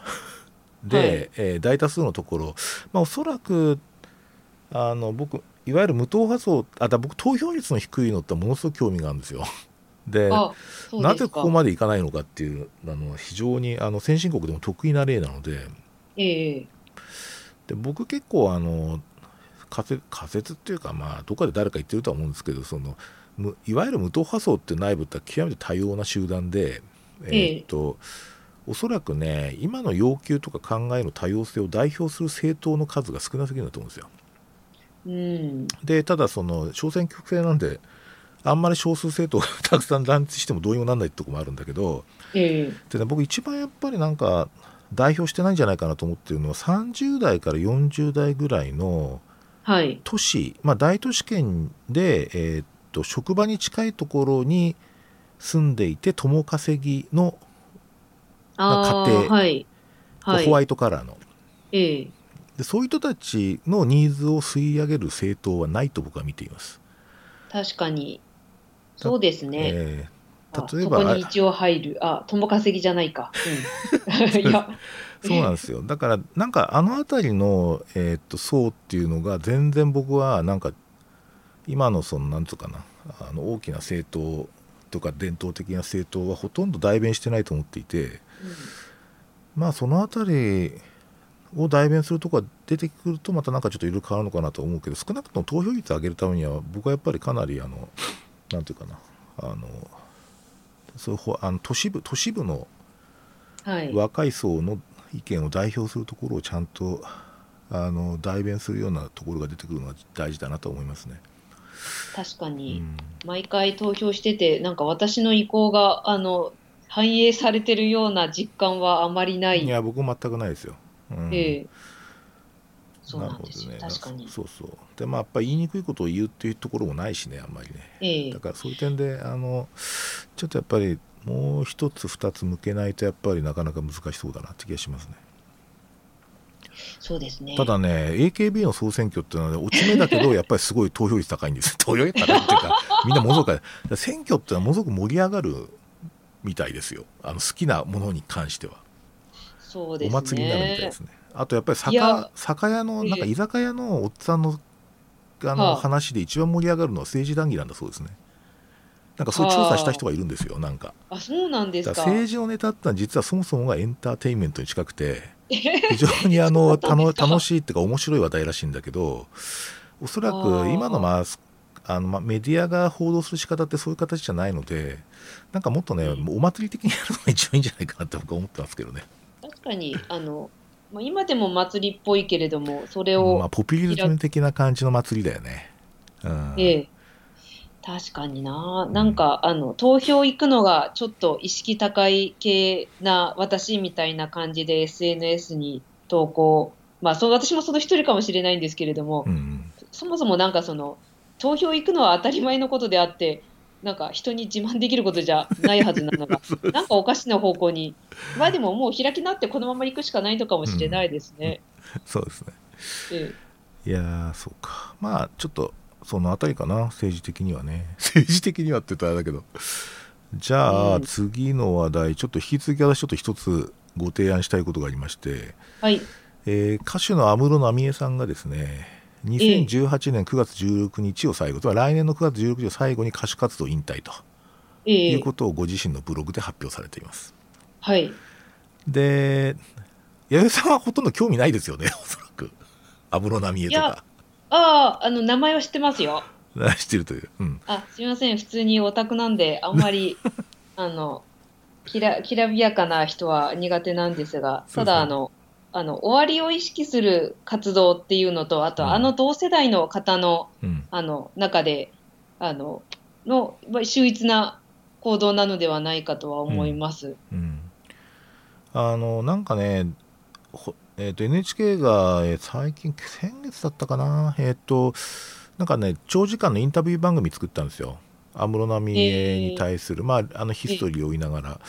で、はい。えー大多数のところ、まあ、おそらくあの僕いわゆる無党派層あだ僕投票率の低いのってものすごく興味があるんですよ。でな。ぜここまでいかないのかっていうあの非常にあの先進国でも得意な例なのでええ、で僕結構あの仮説仮説っていうかまあどっかで誰か言ってるとは思うんですけどそのむいわゆる無党派層っていう内部って極めて多様な集団で、えええーっとおそらくね今の要求とか考えの多様性を代表する政党の数が少なすぎるんだと思うんですよ。うん、でただその小選挙区制なんであんまり少数政党がたくさん乱立してもどうにもなんないってとこもあるんだけどええ、でね僕一番やっぱりなんか代表してないんじゃないかなと思ってるのは30代から40代ぐらいのはい。都市、まあ、大都市圏で、えーっと職場に近いところに住んでいて共稼ぎの、家庭はい。はい。ホワイトカラーのええ、でそういう人たちのニーズを吸い上げる政党はないと僕は見ています。確かに。そうですね。えーあ例えばそこに一応入る。あ、友稼ぎじゃないか。うん、いや、そうなんですよだからなんかあの辺りの、えーっと層っていうのが全然僕はなんか今のそのなんつうかなあの大きな政党とか伝統的な政党はほとんど代弁してないと思っていてまあその辺りを代弁するとこが出てくるとまたなんかちょっといろいろ変わるのかなと思うけど少なくとも投票率を上げるためには僕はやっぱりかなりあのなんていうかなあのそうあの都市部都市部の。若い層の意見を代表するところをちゃんとあの代弁するようなところが出てくるのが大事だなと思いますね。う確かに。ん、毎回投票してて、なんか私の意向が、あの、反映されてるような実感はあまりないい。や僕も全くないですよ。うんええそうなんですよ、なるほどね。確かに。そうそうでまあやっぱり言いにくいことを言うっていうところもないしねあんまりね。ええ。だからそういう点であのちょっとやっぱりもう一つ二つ向けないとやっぱりなかなか難しそうだなって気がしますね。そうですね。ただね AKB の総選挙っていうのは、ね、落ち目だけどやっぱりすごい投票率高いんです 投票率高いっていうかみんなものすごく選挙っていうのはものすごく盛り上がるみたいですよ。あの好きなものに関しては、そうですね。お祭りになるみたいですねあとやっぱり酒酒屋のなんかええ居酒屋のおっさんのあのはあ。話で一番盛り上がるのは政治談義なんだそうですね。なんかそういう調査した人がいるんですよなんか。あ、そうなんですか。政治のネタってのは実はそもそもがエンターテインメントに近くて非常にあの楽楽しいっていうか面白い話題らしいんだけどおそらく今の,、まあ、すあのまあメディアが報道する仕方ってそういう形じゃないのでなんかもっとね、お祭り的にやるのが一番いいんじゃないかなって僕は思ってますけどね、確かに、あの、まあ、今でも祭りっぽいけれども、それまをあ、、ポピュリズム的な感じの祭りだよね、うん。ええ、確かにな、なんか、あの、投票行くのがちょっと意識高い系な私みたいな感じで SNS に投稿、まあ、そう私もその一人かもしれないんですけれども、うんうん。そもそもなんかその、投票行くのは当たり前のことであって、なんか人に自慢できることじゃないはずなのが、なんかおかしな方向に、まあでももう開き直ってこのまま行くしかないのかもしれないですね。そうですね。え。いやーそうか。まあちょっとそのあたりかな。政治的にはね。政治的にはって言ったらあれだけど。じゃあ、うん。次の話題ちょっと引き続き私ちょっと一つご提案したいことがありまして、はい。えー歌手の安室奈美恵さんがですね2018年9月16日を最後、つまり来年の9月16日を最後に歌手活動引退とええいうことをご自身のブログで発表されています。はい。で弥生さんはほとんど興味ないですよね おそらく安室奈美恵とかいやああ、あの、名前は知ってますよ。知ってるという。うんあ、すみません。普通にオタクなんで、あんまり、あの、きら、きらびやかな人は苦手なんですが、ただ、あの、あの、終わりを意識する活動っていうのと、あと、うん。あの同世代の方の、うん。あの、中で、あの、の、まあ秀逸な行動なのではないかとは思います。うん、あのなんかね、ほえー、と NHK が、えー最近先月だったかな。えっ、となんかね長時間のインタビュー番組作ったんですよ。安室奈美恵に対する、まああのヒストリーを追いながら、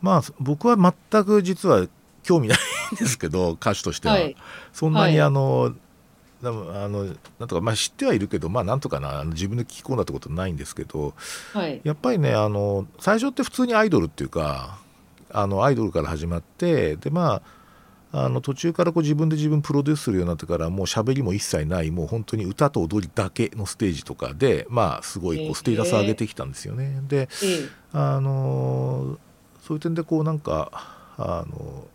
まあ僕は全く実は興味ないんですけど歌手としては、はい。そんなにはい。あの、なあのなんとかまあ知ってはいるけどまあなんとかな自分で聞き込んだってことないんですけどはい。やっぱりねあの最初って普通にアイドルっていうかあのアイドルから始まってでまああの途中からこう自分で自分プロデュースするようになってからもう喋りも一切ないもう本当に歌と踊りだけのステージとかでまあすごいこうステータスを上げてきたんですよね。でええ。あのそういう点でこうなんかあの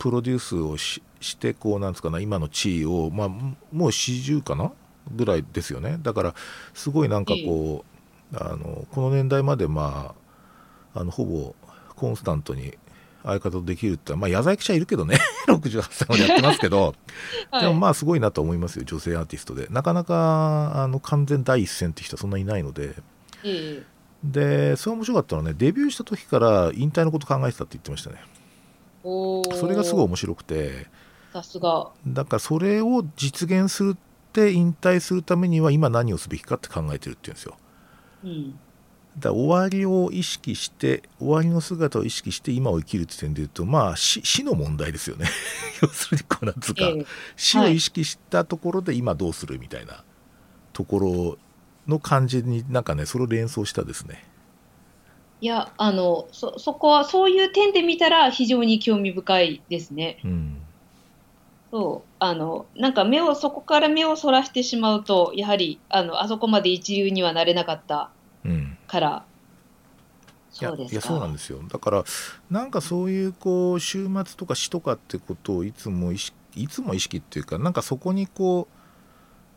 プロデュースをししてこうなんですかな今の地位を、まあ、もう40かなぐらいですよね。だからすごいなんかこう、あのこの年代までまああのほぼコンスタントに相方とできるってまあ矢沢記者いるけどね。68歳までやってますけど、はい。でもまあすごいなと思いますよ女性アーティストで。なかなかあの完全第一線って人はそんなにいないので。ええ。でそれ面白かったのはねデビューした時から引退のこと考えてたって言ってましたねそれがすごい面白くて。さすが。だからそれを実現するって引退するためには今何をすべきかって考えてるって言うんですよ。うん。だから終わりを意識して終わりの姿を意識して今を生きるって点で言うとまあ死死の問題ですよね。要するにこうなんつうか、ええ。死を意識したところで今どうするみたいなところの感じになんかねそれを連想したですねいや、あの、そ、そこは、そういう点で見たら非常に興味深いですね。うんそう。あの、なんか目を、そこから目をそらしてしまうと、やはり、あの、あそこまで一流にはなれなかったうんから。うですか。いやそうなんですよだからなんかそういうこう週末とか詩とかってことをいつも意識いつも意識っていうかなんかそこにこ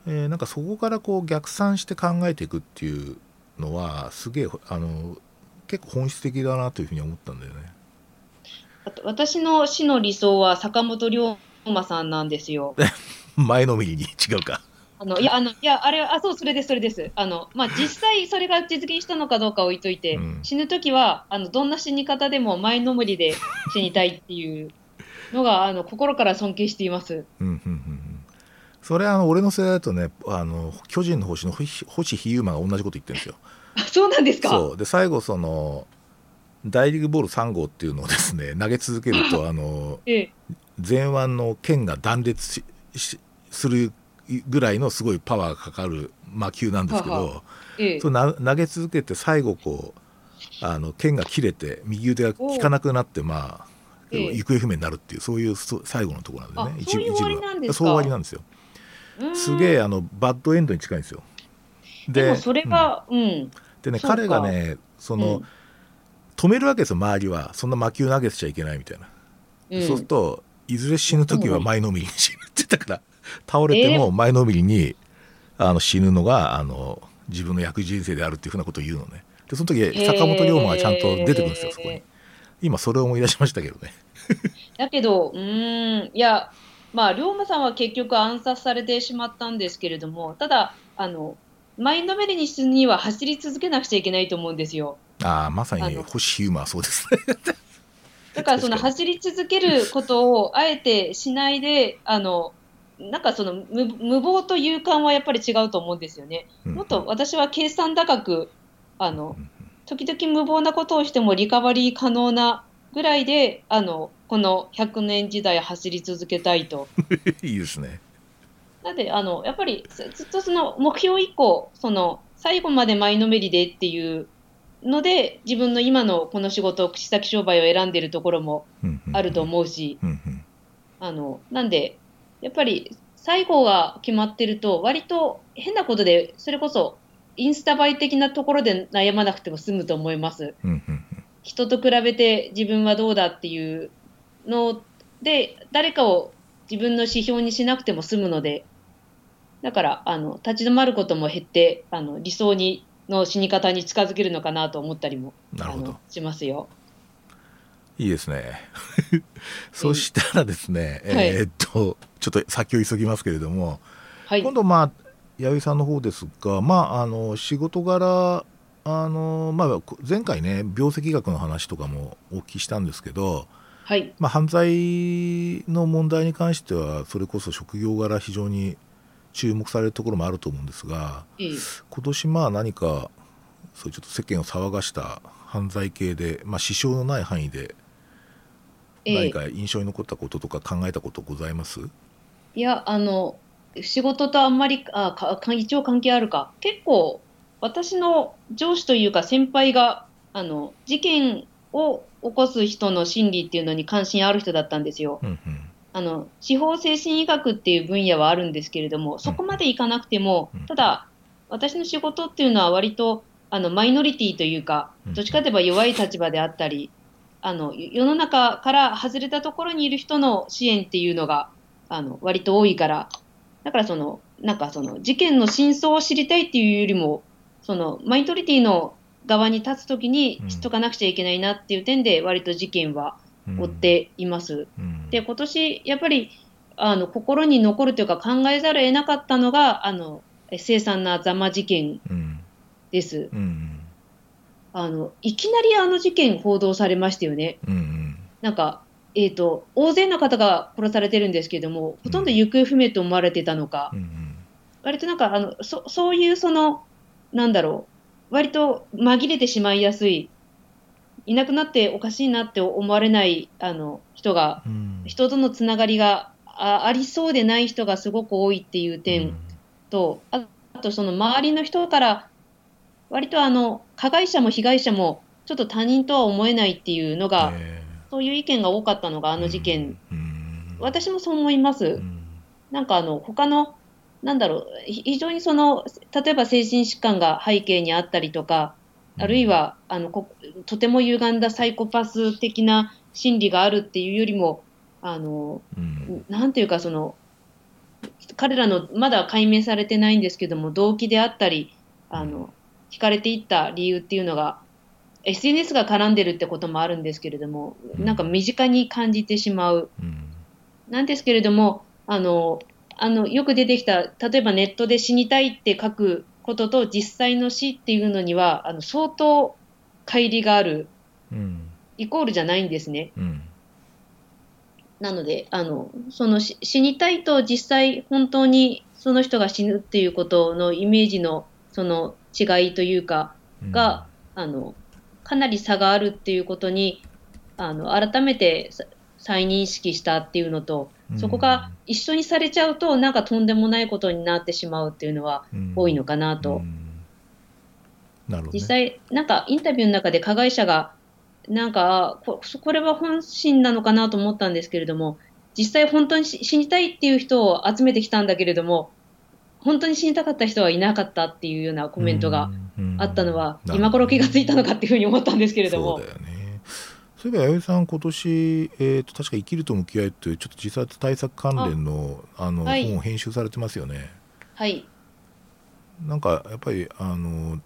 う、えーなんかそこからこう逆算して考えていくっていうのはすげえあの結構本質的だなというふうに思ったんだよね。私の死の理想は坂本龍馬さんなんですよ。前のめりに違うか。あの、いや、あの、いや、あれは、あ、そう、それです、それです。あの、まあ、実際それが実現したのかどうか置いといて、うん死ぬ時は、あの、どんな死に方でも前のめりで死にたいっていう のが、あの、心から尊敬しています。うんうんうんうんそれはあの俺の世代だとねあの巨人の星の星星飛雄馬が同じこと言ってるんですよあそうなんですか？そう。で最後その大リーグボール3号っていうのをですね 投げ続けるとあの ええ。前腕の腱が断裂ししするぐらいのすごいパワーがかかる魔球なんですけど、はええ。それな投げ続けて最後こうあの剣が切れて右腕が効かなくなってまあ、ええ。行方不明になるっていうそういうそ最後のところなんでね。あそういう終わりなんですか？そう終わりなんですよ。すげえあのバッドエンドに近いんですよでもそれが、うん、うん。でね彼がねその、うん止めるわけですよ周りは。そんな魔球投げちゃいけないみたいな、うん。そうするといずれ死ぬ時は前のめりに死ぬって言ったから倒れても前のめりにあの死ぬのがあの自分の役人生であるっていうふうなことを言うのね。でその時坂本龍馬がちゃんと出てくるんですよそこに。今それを思い出しましたけどね。だけど、うーん、いや、まあ、龍馬さんは結局暗殺されてしまったんですけれども、ただ、あの、マインドメリにするには走り続けなくちゃいけないと思うんですよ。ああまさに星ヒューマーはそうですねだからその走り続けることをあえてしないで、あの、なんかその無無謀と勇敢はやっぱり違うと思うんですよね。うんもっと私は計算高く、あのうん、時々無謀なことをしてもリカバリー可能なぐらいで、あの、この100年時代走り続けたいと。いいですねなんで、あの、やっぱりずずっとその目標以降、その最後まで前のめりでっていうので、自分の今のこの仕事、口先商売を選んでるところもあるとう思うし、あの、なんで、やっぱり最後が決まってると、割と変なことで、それこそインスタ映え的なところで悩まなくても済むと思います。人と比べて自分はどうだっていうので、誰かを自分の指標にしなくても済むので、だから、あの、立ち止まることも減って、あの、理想に、の死に方に近づけるのかなと思ったりも、なるほどしますよ。いいですね。そしたらですね、はいえーっと、ちょっと先を急ぎますけれども、はい。今度、まあ、弥生さんの方ですが、まあ、あの仕事柄、あのまあ、前回ね、病跡学の話とかもお聞きしたんですけど、はい。まあ、犯罪の問題に関しては、それこそ職業柄、非常に注目されるところもあると思うんですが、ええ今年まあ何か、そういうちょっと世間を騒がした犯罪系で、まあ、支障のない範囲で、ええ何か印象に残ったこととか考えたことございます、いや、あの、仕事とあんまり、あかか一応関係あるか。結構、私の上司というか先輩が、あの、事件を起こす人の心理っていうのに関心ある人だったんですよ。うんうんあの、司法精神医学っていう分野はあるんですけれども、そこまでいかなくてもうん、ただ、私の仕事っていうのは割と、あの、マイノリティというかうん、どっちかといえば弱い立場であったり、あの、世の中から外れたところにいる人の支援っていうのが、あの、割と多いから、だからその、なんかその、事件の真相を知りたいっていうよりも、その、マイノリティの側に立つときにうん知っとかなくちゃいけないなっていう点で、割と事件はうん追っています。うん。で、今年、やっぱり、あの、心に残るというか考えざるを得なかったのが、あの、え凄惨なザマ事件うん。です。うん。あの、いきなりあの事件報道されましたよね。うんうん。なんか、えっ、と、大勢の方が殺されてるんですけども、ほとんど行方不明と思われてたのか、うんうん。割となんか、あの、そ、そういうその、なんだろう、割と紛れてしまいやすい、いなくなっておかしいなって思われない、あの、人がうん。人とのつながりがあありそうでない人がすごく多いっていう点と、ああとその周りの人から、割とあの加害者も被害者もちょっと他人とは思えないっていうのが、えそういう意見が多かったのがあーの事件、うん。私もそう思います。うん。なんかあの他の、なんだろう、ひ非常にその、例えば精神疾患が背景にあったりとか、あるいはあのことても歪んだサイコパス的な心理があるっていうよりも、あのうん。なんていうか、その、彼らのまだ解明されてないんですけども、動機であったり、あの、惹かれていった理由っていうのが、SNS が絡んでるってこともあるんですけれども、うん。なんか身近に感じてしまう。うん。なんですけれども、あの、あの、よく出てきた、例えばネットで死にたいって書くことと実際の死っていうのには、あの、相当乖離がある、うん。イコールじゃないんですね。うん。なので、あの、そのし死にたいと実際本当にその人が死ぬっていうことのイメージのその違いというか、が、あの、かなり差があるっていうことに、あの、改めてさ再認識したっていうのと、そこが一緒にされちゃうと、なんかとんでもないことになってしまうっていうのは多いのかなと。うん。なるほどね。実際、なんかインタビューの中で加害者が、なんかこ、これは本心なのかなと思ったんですけれども、実際本当に死死にたいっていう人を集めてきたんだけれども、本当に死にたかった人はいなかったっていうようなコメントがあったのは、今頃気がついたのかっていうふうに思ったんですけれども。そう、だよねそういえば弥生さん今年、えー、と確か「生きると向き合い」というちょっと自殺対策関連のあの、はい。本を編集されてますよね。はい、なんかやっぱりあの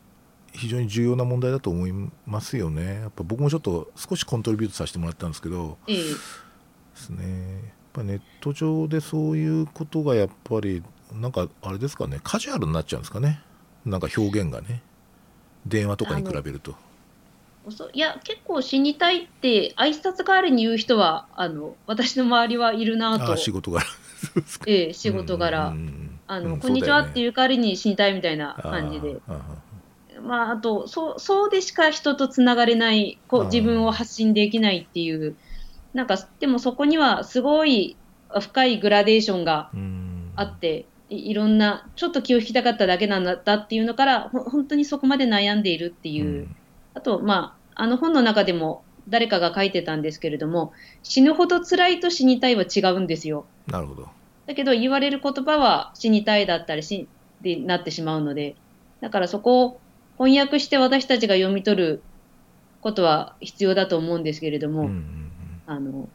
非常に重要な問題だと思いますよね。やっぱ僕もちょっと少しコントリビュートさせてもらったんですけど。ええ。ですね。やっぱネット上でそういうことがやっぱりなんかあれですかね。カジュアルになっちゃうんですかね。なんか表現がね。電話とかに比べるとそい。や、結構死にたいって、挨拶代わりに言う人は、あの私の周りはいるなと。仕事柄。ええ仕事柄、あの、うんこんにちはってういう代わりに死にたいみたいな感じで。あーあまあ、あと、そう、そうでしか人とつながれない、こう、自分を発信できないっていう、なんか、でもそこにはすごい深いグラデーションがあって、いいろんな、ちょっと気を引きたかっただけなんだっていうのから、ほ本当にそこまで悩んでいるっていう。うん。あと、まあ、あの本の中でも誰かが書いてたんですけれども、死ぬほど辛いと死にたいは違うんですよ。なるほど。だけど言われる言葉は死にたいだったりしでなってしまうので、だからそこを翻訳して私たちが読み取ることは必要だと思うんですけれども、うんうんあの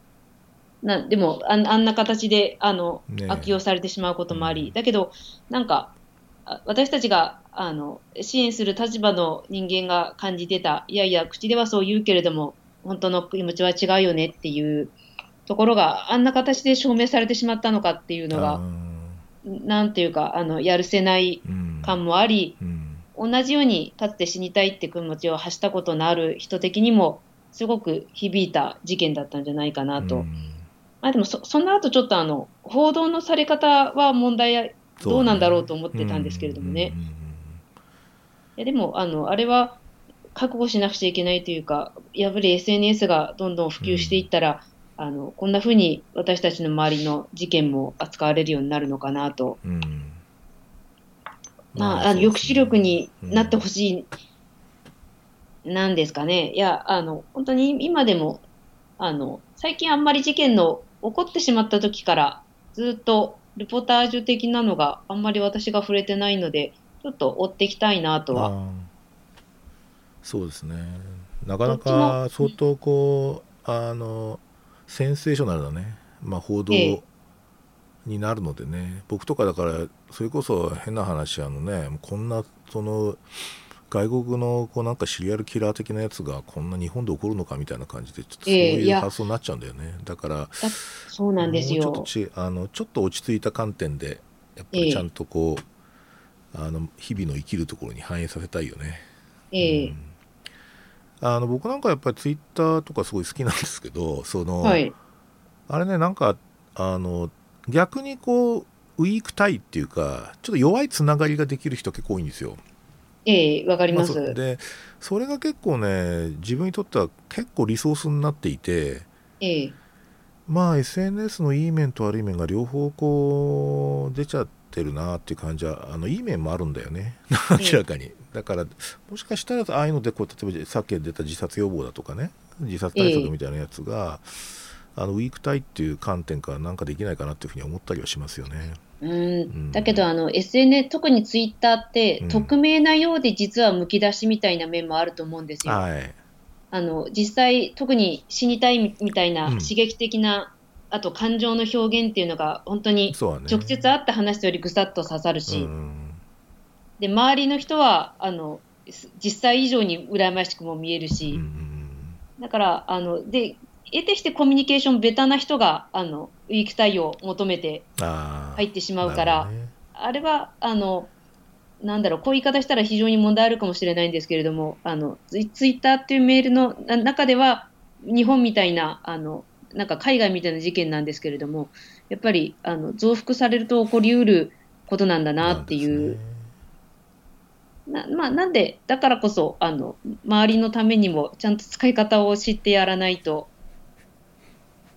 なでもあんあんな形であの、ねえ。悪用されてしまうこともあり、うんだけどなんかあ私たちがあの支援する立場の人間が感じてたいやいや口ではそう言うけれども本当の気持ちは違うよねっていうところがあんな形で証明されてしまったのかっていうのが、あなんていうかあのやるせない感もあり、うん。同じようにかつて死にたいって気持ちを発したことのある人的にもすごく響いた事件だったんじゃないかなと。うん。まあでもそその後ちょっとあの報道のされ方は問題どうなんだろうと思ってたんですけれどもね。うんうんうんやでもあのあれは覚悟しなくちゃいけないというかやっぱり SNS がどんどん普及していったら、あのこんなふうに私たちの周りの事件も扱われるようになるのかなと、うん。まあ、あの抑止力になってほい。しい、なんですかね。いやあの本当に今でもあの最近あんまり事件の起こってしまった時からずっとレポタージュ的なのがあんまり私が触れてないのでちょっと追っていきたいなとは。そうですね。なかなか相当こうあのセンセーショナルなね、まあ、報道ええ。になるのでね、僕とかだからそれこそ変な話あのねこんなその外国のこうなんかシリアルキラー的なやつがこんな日本で起こるのかみたいな感じでちょっとそういう発想になっちゃうんだよね、だからだそうなんですよもうちょっと。ちあのちょっと落ち着いた観点でやっぱええりちゃんとこう、あの日々の生きるところに反映させたいよね。ええうんあの僕なんかやっぱりツイッターとかすごい好きなんですけどその、はい。あれねなんかあの逆にこうウィークタイっていうかちょっと弱いつながりができる人結構多いんですよ。ええわかります。でそれが結構ね自分にとっては結構リソースになっていてええまあ SNS のいい面と悪い面が両方こう出ちゃってるなっていう感じはあのいい面もあるんだよね 明らかに、だからもしかしたらああいうのでこう例えばさっき出た自殺予防だとかね自殺対策みたいなやつが、あのウィークタイっていう観点からなんかできないかなっていうふうに思ったりはしますよね。うん。んだけどあの SNS 特にツイッターって、うん。匿名なようで実はむき出しみたいな面もあると思うんですよ。はい、あの実際特に死にたいみみたいなうん。刺激的な、あと感情の表現っていうのが本当に。直接会った話よりぐさっと刺さるし、うんで周りの人はあのす実際以上に羨ましくも見えるし、うんうん。だからあので得てしてコミュニケーションベタな人があのウィーク対応を求めて入ってしまうから、ねあれはあのなんだろうこういう言い方したら非常に問題あるかもしれないんですけれどもあのツイッターっていうメールのな中では日本みたいなあのなんか海外みたいな事件なんですけれども、やっぱりあの増幅されると起こりうることなんだなっていう。なまあ、なんで、だからこそあの、周りのためにもちゃんと使い方を知ってやらないと、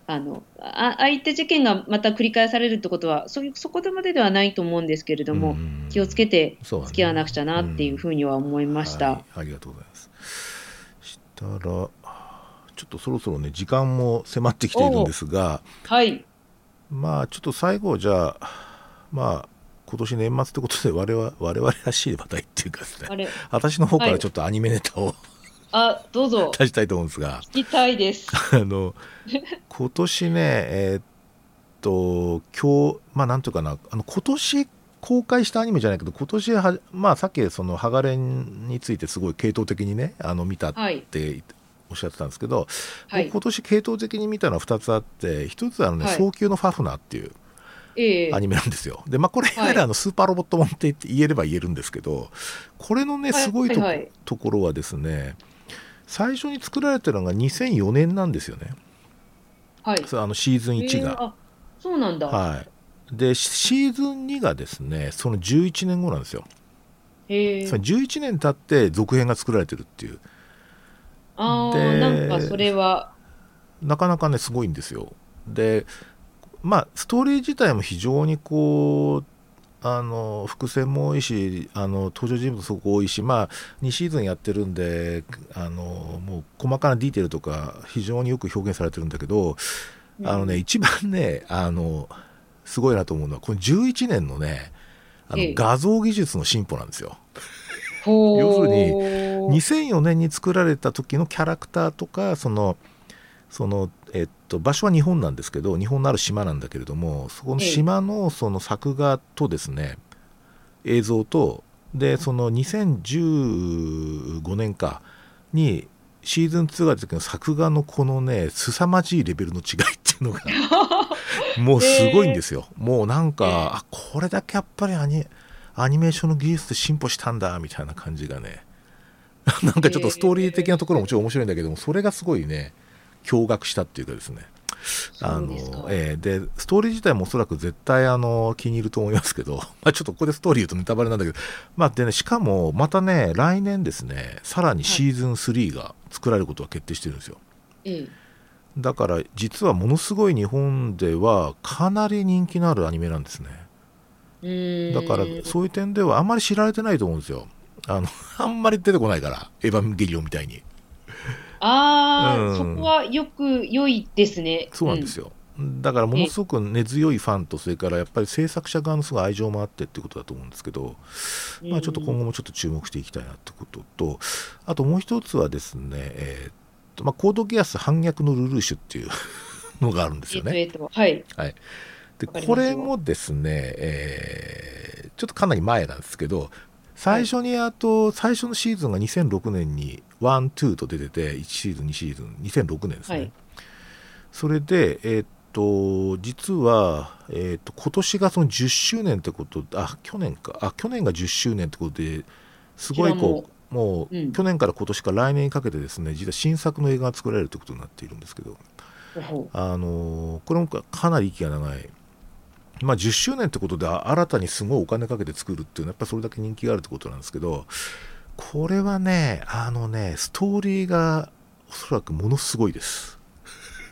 あのあ相手事件がまた繰り返されるってことは、そういうそこまでではないと思うんですけれども、うん。気をつけて付き合わなくちゃなっていうふうには思いました。はい、ありがとうございます。したらちょっとそろそろね時間も迫ってきているんですがはい、まあちょっと最後じゃあまあ今年年末ってことで我々我々らしい話題っていうかですね。あれ、私の方からちょっとアニメネタを、あ、どうぞ、出したいと思うんですが。聞きたいです。あの今年ねえーっと今日まあなんていうかな。あの今年公開したアニメじゃないけど今年はまあさっきその「ハガレン」についてすごい系統的にねあの見たっはい、ておっしゃってたんですけど、はい。僕、今年系統的に見たのは2つあって1つはあのね、はい。早急のファフナーっていうええ。アニメなんですよ。でまあこれいはい。わゆるあのスーパーロボットもんって言えれば言えるんですけどこれのねはい。すごいと,、はいはい。ところはですね最初に作られてるのが2004年なんですよね。はい、あのシーズン1が。ええあ、そうなんだ。はい、でシーズン2がですねその11年後なんですよ。へえその11年経って続編が作られてるっていうあであ、なんかそれは、なかなかねすごいんですよ。でまあストーリー自体も非常にこうあの伏線も多いしあの登場人物すごく多いしまあ2シーズンやってるんであのもう細かなディテールとか非常によく表現されてるんだけど、あのね一番ねあのすごいなと思うのはこの11年のねあのええ。画像技術の進歩なんですよ。要するに2004年に作られた時のキャラクターとかそのその、と、場所は日本なんですけど日本のある島なんだけれどもそこの島のその作画とですね映像とでその2015年かにシーズン2が出た時の作画のこのね凄まじいレベルの違いっていうのが もうすごいんですよ、もうなんか、ええ。あこれだけやっぱりアニアニメーションの技術で進歩したんだみたいな感じがね。なんかちょっとストーリー的なところももちろん面白いんだけどもそれがすごいね驚愕したっていうかですね。あのえーでストーリー自体もおそらく絶対あの気に入ると思いますけど、まあ、ちょっとここでストーリー言うとネタバレなんだけど、まあでね、しかもまたね来年ですねさらにシーズン3が作られることが決定してるんですよ。ええ。だから実はものすごい日本ではかなり人気のあるアニメなんですね。だからそういう点ではあんまり知られてないと思うんですよ。あの あんまり出てこないからエヴァンゲリオンみたいにああ、うんそこはよく良いですね。そうなんですよ、だからものすごく根強いファンとそれからやっぱり制作者側のすごい愛情もあってっていうことだと思うんですけど、うんまあ、ちょっと今後もちょっと注目していきたいなってこととあともう一つはですね、えーっとまあ、コードギアス反逆のルルーシュっていうのがあるんですよね。えっと、えっと、はい。はい、でこれもですね、えーちょっとかなり前なんですけど最初にあと、最初のシーズンが2006年に1、2と出てて1シーズン2シーズン2006年ですね、はい。それでえーっと実は、えーっと今年がその10周年ってことあ去年か。あ去年が10周年ってことですごいこうもう、うん。去年から今年から来年にかけてですね実は新作の映画が作られるということになっているんですけどあのーこれもかなり息が長い、まあ、10周年ってことで新たにすごいお金かけて作るっていうのはやっぱりそれだけ人気があるってことなんですけどこれはねあのねストーリーがおそらくものすごいです。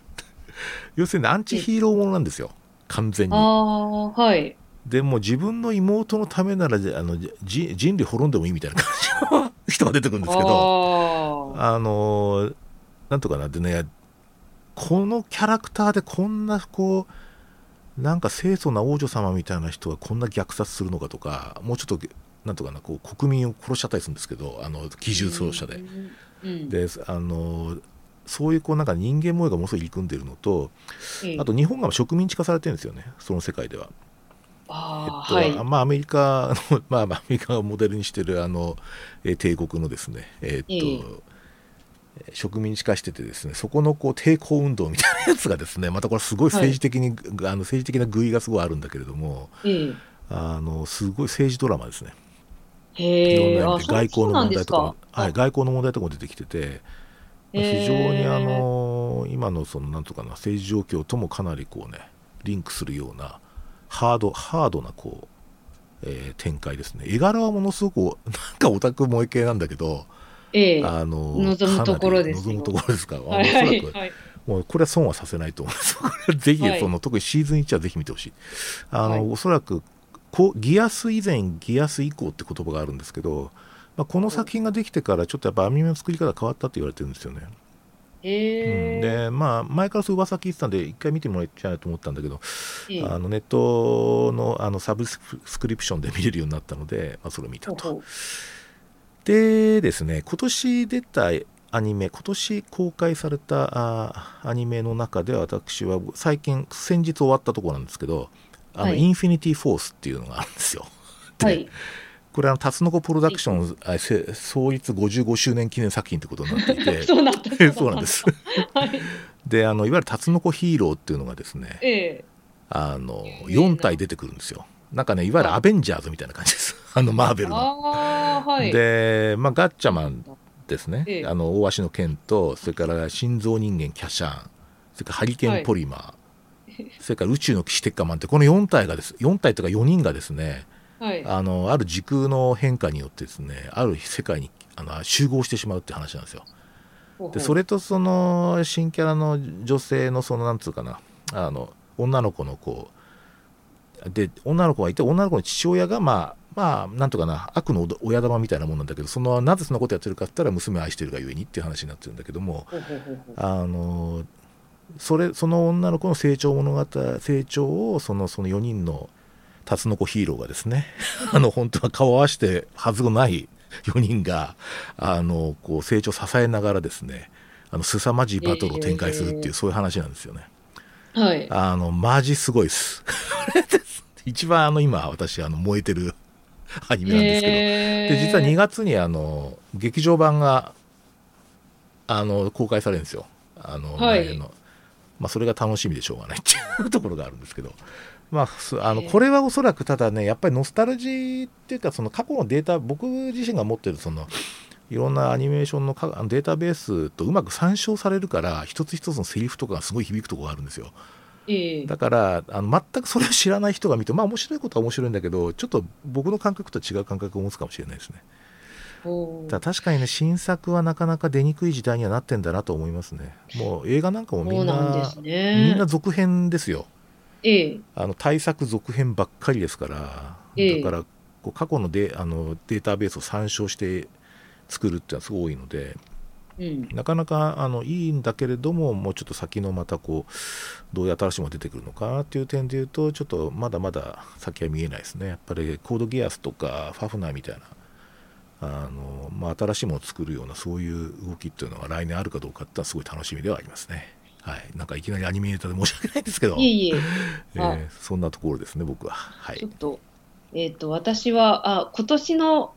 要するにアンチヒーローものなんですよ。完全あに。あ、はい。でも自分の妹のためならじあのじ人類滅んでもいいみたいな感じの 人が出てくるんですけどああのーなんとかなってねこのキャラクターでこんなこうなんか清楚な王女様みたいな人がこんな虐殺するのかとかもうちょっとなんとかなこう国民を殺しちゃったりするんですけどあの機銃奏者で。うんうん、であのーそういうこうなんか人間模様がものすごい入り組んでるのとええあと日本が植民地化されてるんですよねその世界では。えっとはい。まあ、アメリカの、まあ、まあアメリカがモデルにしてるあの、えー帝国のですね、えーっとええ植民地化しててですねそこのこう抵抗運動みたいなやつがですねまたこれすごい政治的に、あの政治的な具意がすごいあるんだけれどもええあのすごい政治ドラマですね。いへえ、ろんな意あ、そう味で外交の問題とか。はい、外交の問題とかも出てきてて、非常にあの今今のそのなんとかな政治状況ともかなりこうねリンクするようなハードハードなこう、えー展開ですね。絵柄はものすごく なんかオタク萌え系なんだけど、ええ。あの望むところです望むところですか。はいそらく、はいもうこれは損はさせないと思います。ぜひ、はい。その特にシーズン1はぜひ見てほしい。あの、はい。おそらくギアス以前ギアス以降って言葉があるんですけど、まあ、この作品ができてからちょっとやっぱアニメの作り方変わったって言われてるんですよね。うん、ええでまあ前からそう噂聞いてたんで一回見てもらいたいなと思ったんだけど、ええあのネットのあのサブスクリプションで見れるようになったので、まあ、それを見たと。でですね今年出たアニメ今年公開されたあアニメの中で私は最近先日終わったところなんですけどあの、はいインフィニティ・フォースっていうのがあるんですよ。で はい。これあのタツノコプロダクションあせ創立55周年記念作品ってことになっていてそうなんだ。そうなんです。はい。であのいわゆるタツノコヒーローっていうのがですねええあの有名な4体出てくるんですよ。なんかねいわゆるアベンジャーズみたいな感じです。あのマーベルの。はい。で、まあ、ガッチャマンですね、ええあの大足の剣とそれから心臓人間キャシャンそれからハリケーンポリマー、それから宇宙の騎士テッカマンってこの4体がです4体とか4人がですねはい。あのある時空の変化によってですねある世界にあの集合してしまうって話なんですよ。でそれとその新キャラの女性のそのなんつうかなあの女の子のこうで女の子がいて女の子の父親がまあまあなんとかな悪の親玉みたいなもんなんだけどそのなぜそんなことやってるかって言ったら娘を愛してるがゆえにっていう話になってるんだけどもあのそれその女の子の成長物語成長をそのその4人のタツノコヒーローがですね あの本当は顔を合わせてはずのない4人があのこう成長を支えながらですねあの凄まじいバトルを展開するっていう、えーそういう話なんですよね。はい。あのマジすごいです。一番あの今私あの燃えてる アニメなんですけど、へーで実は2月にあの劇場版があの公開されるんですよ。あのはい前のまあ、それが楽しみでしょうがないっていうところがあるんですけど、まあ、すあのこれはおそらくただねやっぱりノスタルジーっていうかその過去のデータ僕自身が持ってるそのいろんなアニメーションのかデータベースとうまく参照されるから一つ一つのセリフとかがすごい響くところがあるんですよ。ええだからあの全くそれを知らない人が見てまあ面白いことは面白いんだけどちょっと僕の感覚と違う感覚を持つかもしれないですね。だ確かにね新作はなかなか出にくい時代にはなってんだなと思いますね。もう映画なんかもみんなね。みんな続編ですよ。ええあの対策続編ばっかりですから、ええだからこう過去のデあのデータベースを参照して作るっていうのはすごい多いのでうん。なかなかあのいいんだけれどももうちょっと先のまたこうどういう新しいものが出てくるのかなっていう点で言うとちょっとまだまだ先は見えないですねやっぱりコードギアスとかファフナーみたいなあの、まあ、新しいものを作るようなそういう動きっていうのが来年あるかどうかってすごい楽しみではありますね。はい。なんかいきなりアニメネタで申し訳ないんですけど。いえいえ。えあ。ーそんなところですね僕は。はい。ちょっと、えっ、と、私は、あ、今年の、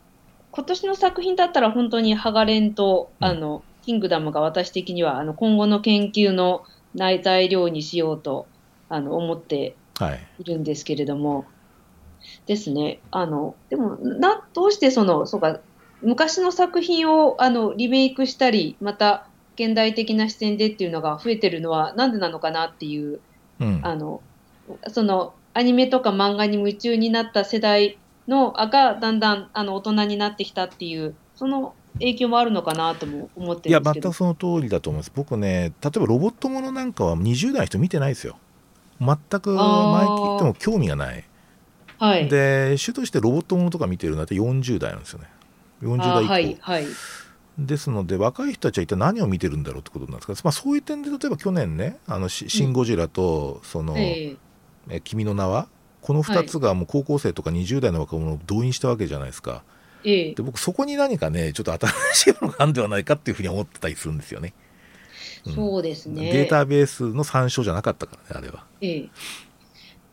今年の作品だったら本当にハガレンと、うん。あの、キングダムが私的には、あの、今後の研究の内材料にしようと、あの、思ってはい。いるんですけれども、ですね。あの、でも、な、どうしてその、そうか、昔の作品を、あの、リメイクしたり、また、現代的な視点でっていうのが増えてるのは、なんでなのかなっていう、うん。あの、その、アニメとか漫画に夢中になった世代の、あが、だんだん、あの、大人になってきたっていう、その影響もあるのかなとも思っていやるんですけど。全くその通りだと思います。僕ね例えばロボットものなんかは20代の人見てないですよ。全く前聞いても興味がない。はい。で主としてロボットものとか見てるのは40代なんですよね40代以降、あはい、はい。ですので若い人たちは一体何を見てるんだろうってことなんですか、まあ、そういう点で例えば去年ね「あのシシン・ゴジラと」そのええ。え君の名は」この2つがもう高校生とか20代の若者を動員したわけじゃないですか。ええ。で僕そこに何かねちょっと新しいものがあるんではないかっていうふうに思ってたりするんですよね、うん。そうですね。データベースの参照じゃなかったからねあれは。ええ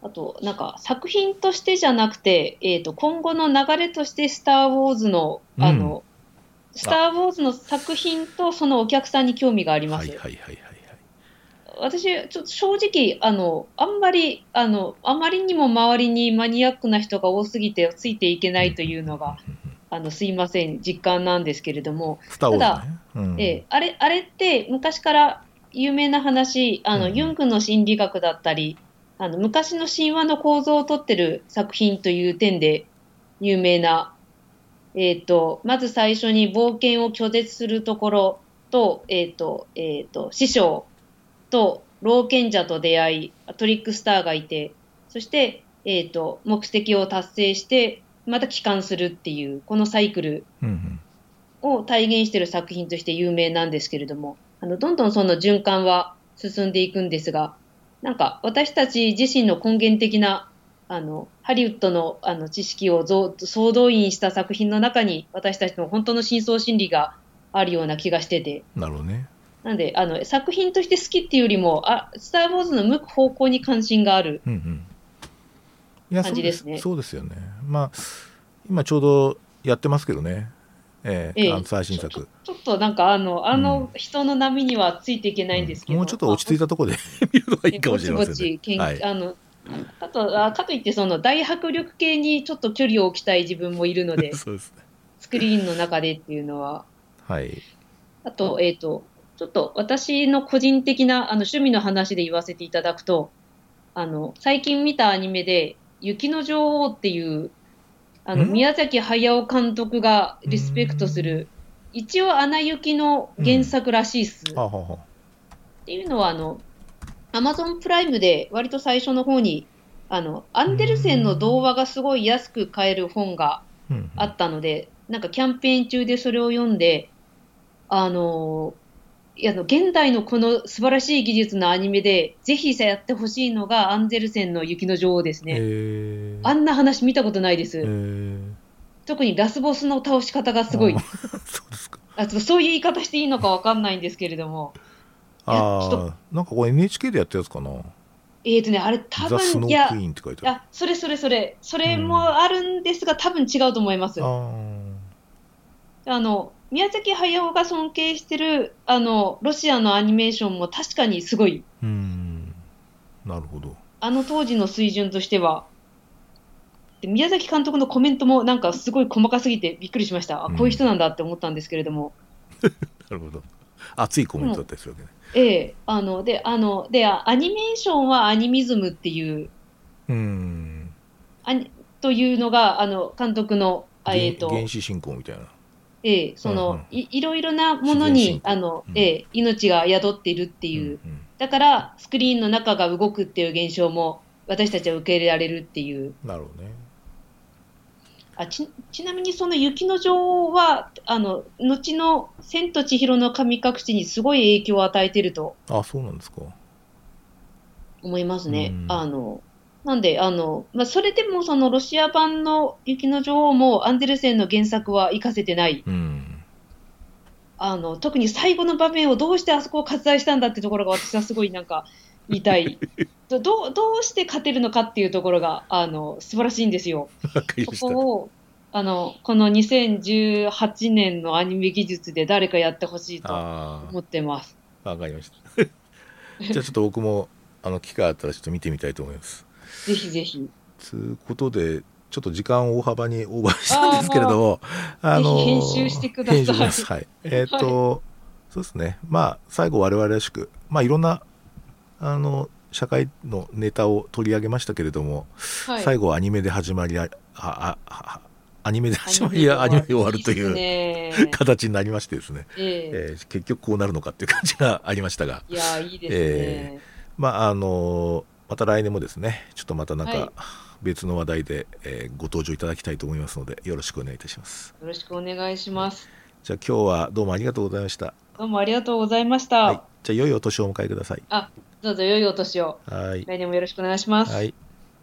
あと、なんか、作品としてじゃなくて、えっ、と、今後の流れとして、スター・ウォーズの、あの、スター・ウォーズの作品とそのお客さんに興味があります。はいはいはいはいはい。私、ちょっと正直、あの、あんまり、あの、あまりにも周りにマニアックな人が多すぎてついていけないというのが、うんうんうんあの、すいません、実感なんですけれども、スター・ウォーズね、うん。ええあれ、あれって昔から有名な話、あの、うんうん。ユングの心理学だったり、あの、昔の神話の構造をとってる作品という点で有名な、えっ、と、まず最初に冒険を拒絶するところと、えっ、と、えっ、と、師匠と老賢者と出会い、トリックスターがいて、そして、えっ、と、目的を達成して、また帰還するっていう、このサイクルを体現している作品として有名なんですけれども、あのどんどんその循環は進んでいくんですが、なんか私たち自身の根源的なあのハリウッドのあの知識をぞ総動員した作品の中に私たちの本当の深層心理があるような気がしてて、なるほどね。なんであの作品として好きっていうよりも、あスター・ウォーズの向く方向に関心がある。うんうん。いや感じですねそうですそうですよね。まあ今ちょうどやってますけどね。ええええあの最新ちょ作。ちょっとなんかあの、あの人の波にはついていけないんですけど、もうちょっと落ち着いたところで見るのがいいかもしれませんぼちぼちね。研はい。あのかとあかといってその大迫力系にちょっと距離を置きたい自分もいるので そうですね。スクリーンの中でっていうのははい。あと,、えー、とちょっと私の個人的なあの趣味の話で言わせていただくとあの最近見たアニメで「雪の女王」っていうあのん？宮崎駿監督がリスペクトする一応「アナ雪」の原作らしいっす。あはは。っていうのは、あの、アマゾンプライムで割と最初の方に、あの、アンデルセンの童話がすごい安く買える本があったので、なんかキャンペーン中でそれを読んで、あの、いやあの現代のこの素晴らしい技術のアニメで、ぜひやってほしいのがアンデルセンの雪の女王ですね。えーあんな話見たことないです。えー特にラスボスの倒し方がすごいあ。そうですか。あちょっとそういう言い方していいのかわかんないんですけれども。ああ、なんかこれ NHK でやったやつかな。えーとね、あれ多分、いやあそれそれそれ、それもあるんですが、多分違うと思います。ああの、宮崎駿が尊敬してる、あの、ロシアのアニメーションも確かにすごい、あ、うん。なるほど。あの当時の水準としては。で宮崎監督のコメントもなんかすごい細かすぎてびっくりしました。あ、こういう人なんだって思ったんですけれども。なるほど。熱いコメントだったりするわけね。ええあの、で、あの、で、アニメーションはアニミズムっていう、うん。アニというのが、あの、監督の、あえっ、と、原始進行みたいな。ええ、その、うんうんいいろいろなものに、あの、うんええ、命が宿っているっていう、うんだからスクリーンの中が動くっていう現象も私たちは受け入れられるっていう。なるほどね。あちちなみにその雪の女王は、あの、後の千と千尋の神隠しにすごい影響を与えてるとあ、そうなんですか。思いますね。うんあの、なんで、あの、まあ、それでもそのロシア版の雪の女王もアンデルセンの原作は活かせてない。うん。あの、特に最後の場面をどうしてあそこを割愛したんだってところが私はすごいなんか言いたい。ど どうどうして勝てるのかっていうところが、あの、素晴らしいんですよ。そ。こを、あの、この2018年のアニメ技術で誰かやってほしいとあ思ってます。あ、わかりました。じゃあちょっと僕も、あの、機会あったらちょっと見てみたいと思います。ぜひぜひ。つうことで、ちょっと時間を大幅にオーバーしたんですけれども、あぜひ編集してください。はい。えっ、と、そうですね。まあ、最後我々らしく、まあ、いろんな、あの、社会のネタを取り上げましたけれども、はい。最後はアニメで始まりああああアニメで始まりアニメで終わる。といいう 形になりましてですね、ええ。えー結局こうなるのかっていう感じがありましたが、いや、いいですね。えまああのまた来年もですねちょっとまたなんはい。か別の話題で、えーご登場いただきたいと思いますのでよろしくお願いいたします。よろしくお願いします。じゃあ今日はどうもありがとうございました、どうもありがとうございました。はい、じゃあ良いお年をお迎えください。あ、どうぞ良いお年を。はい来年もよろしくお願いします。はい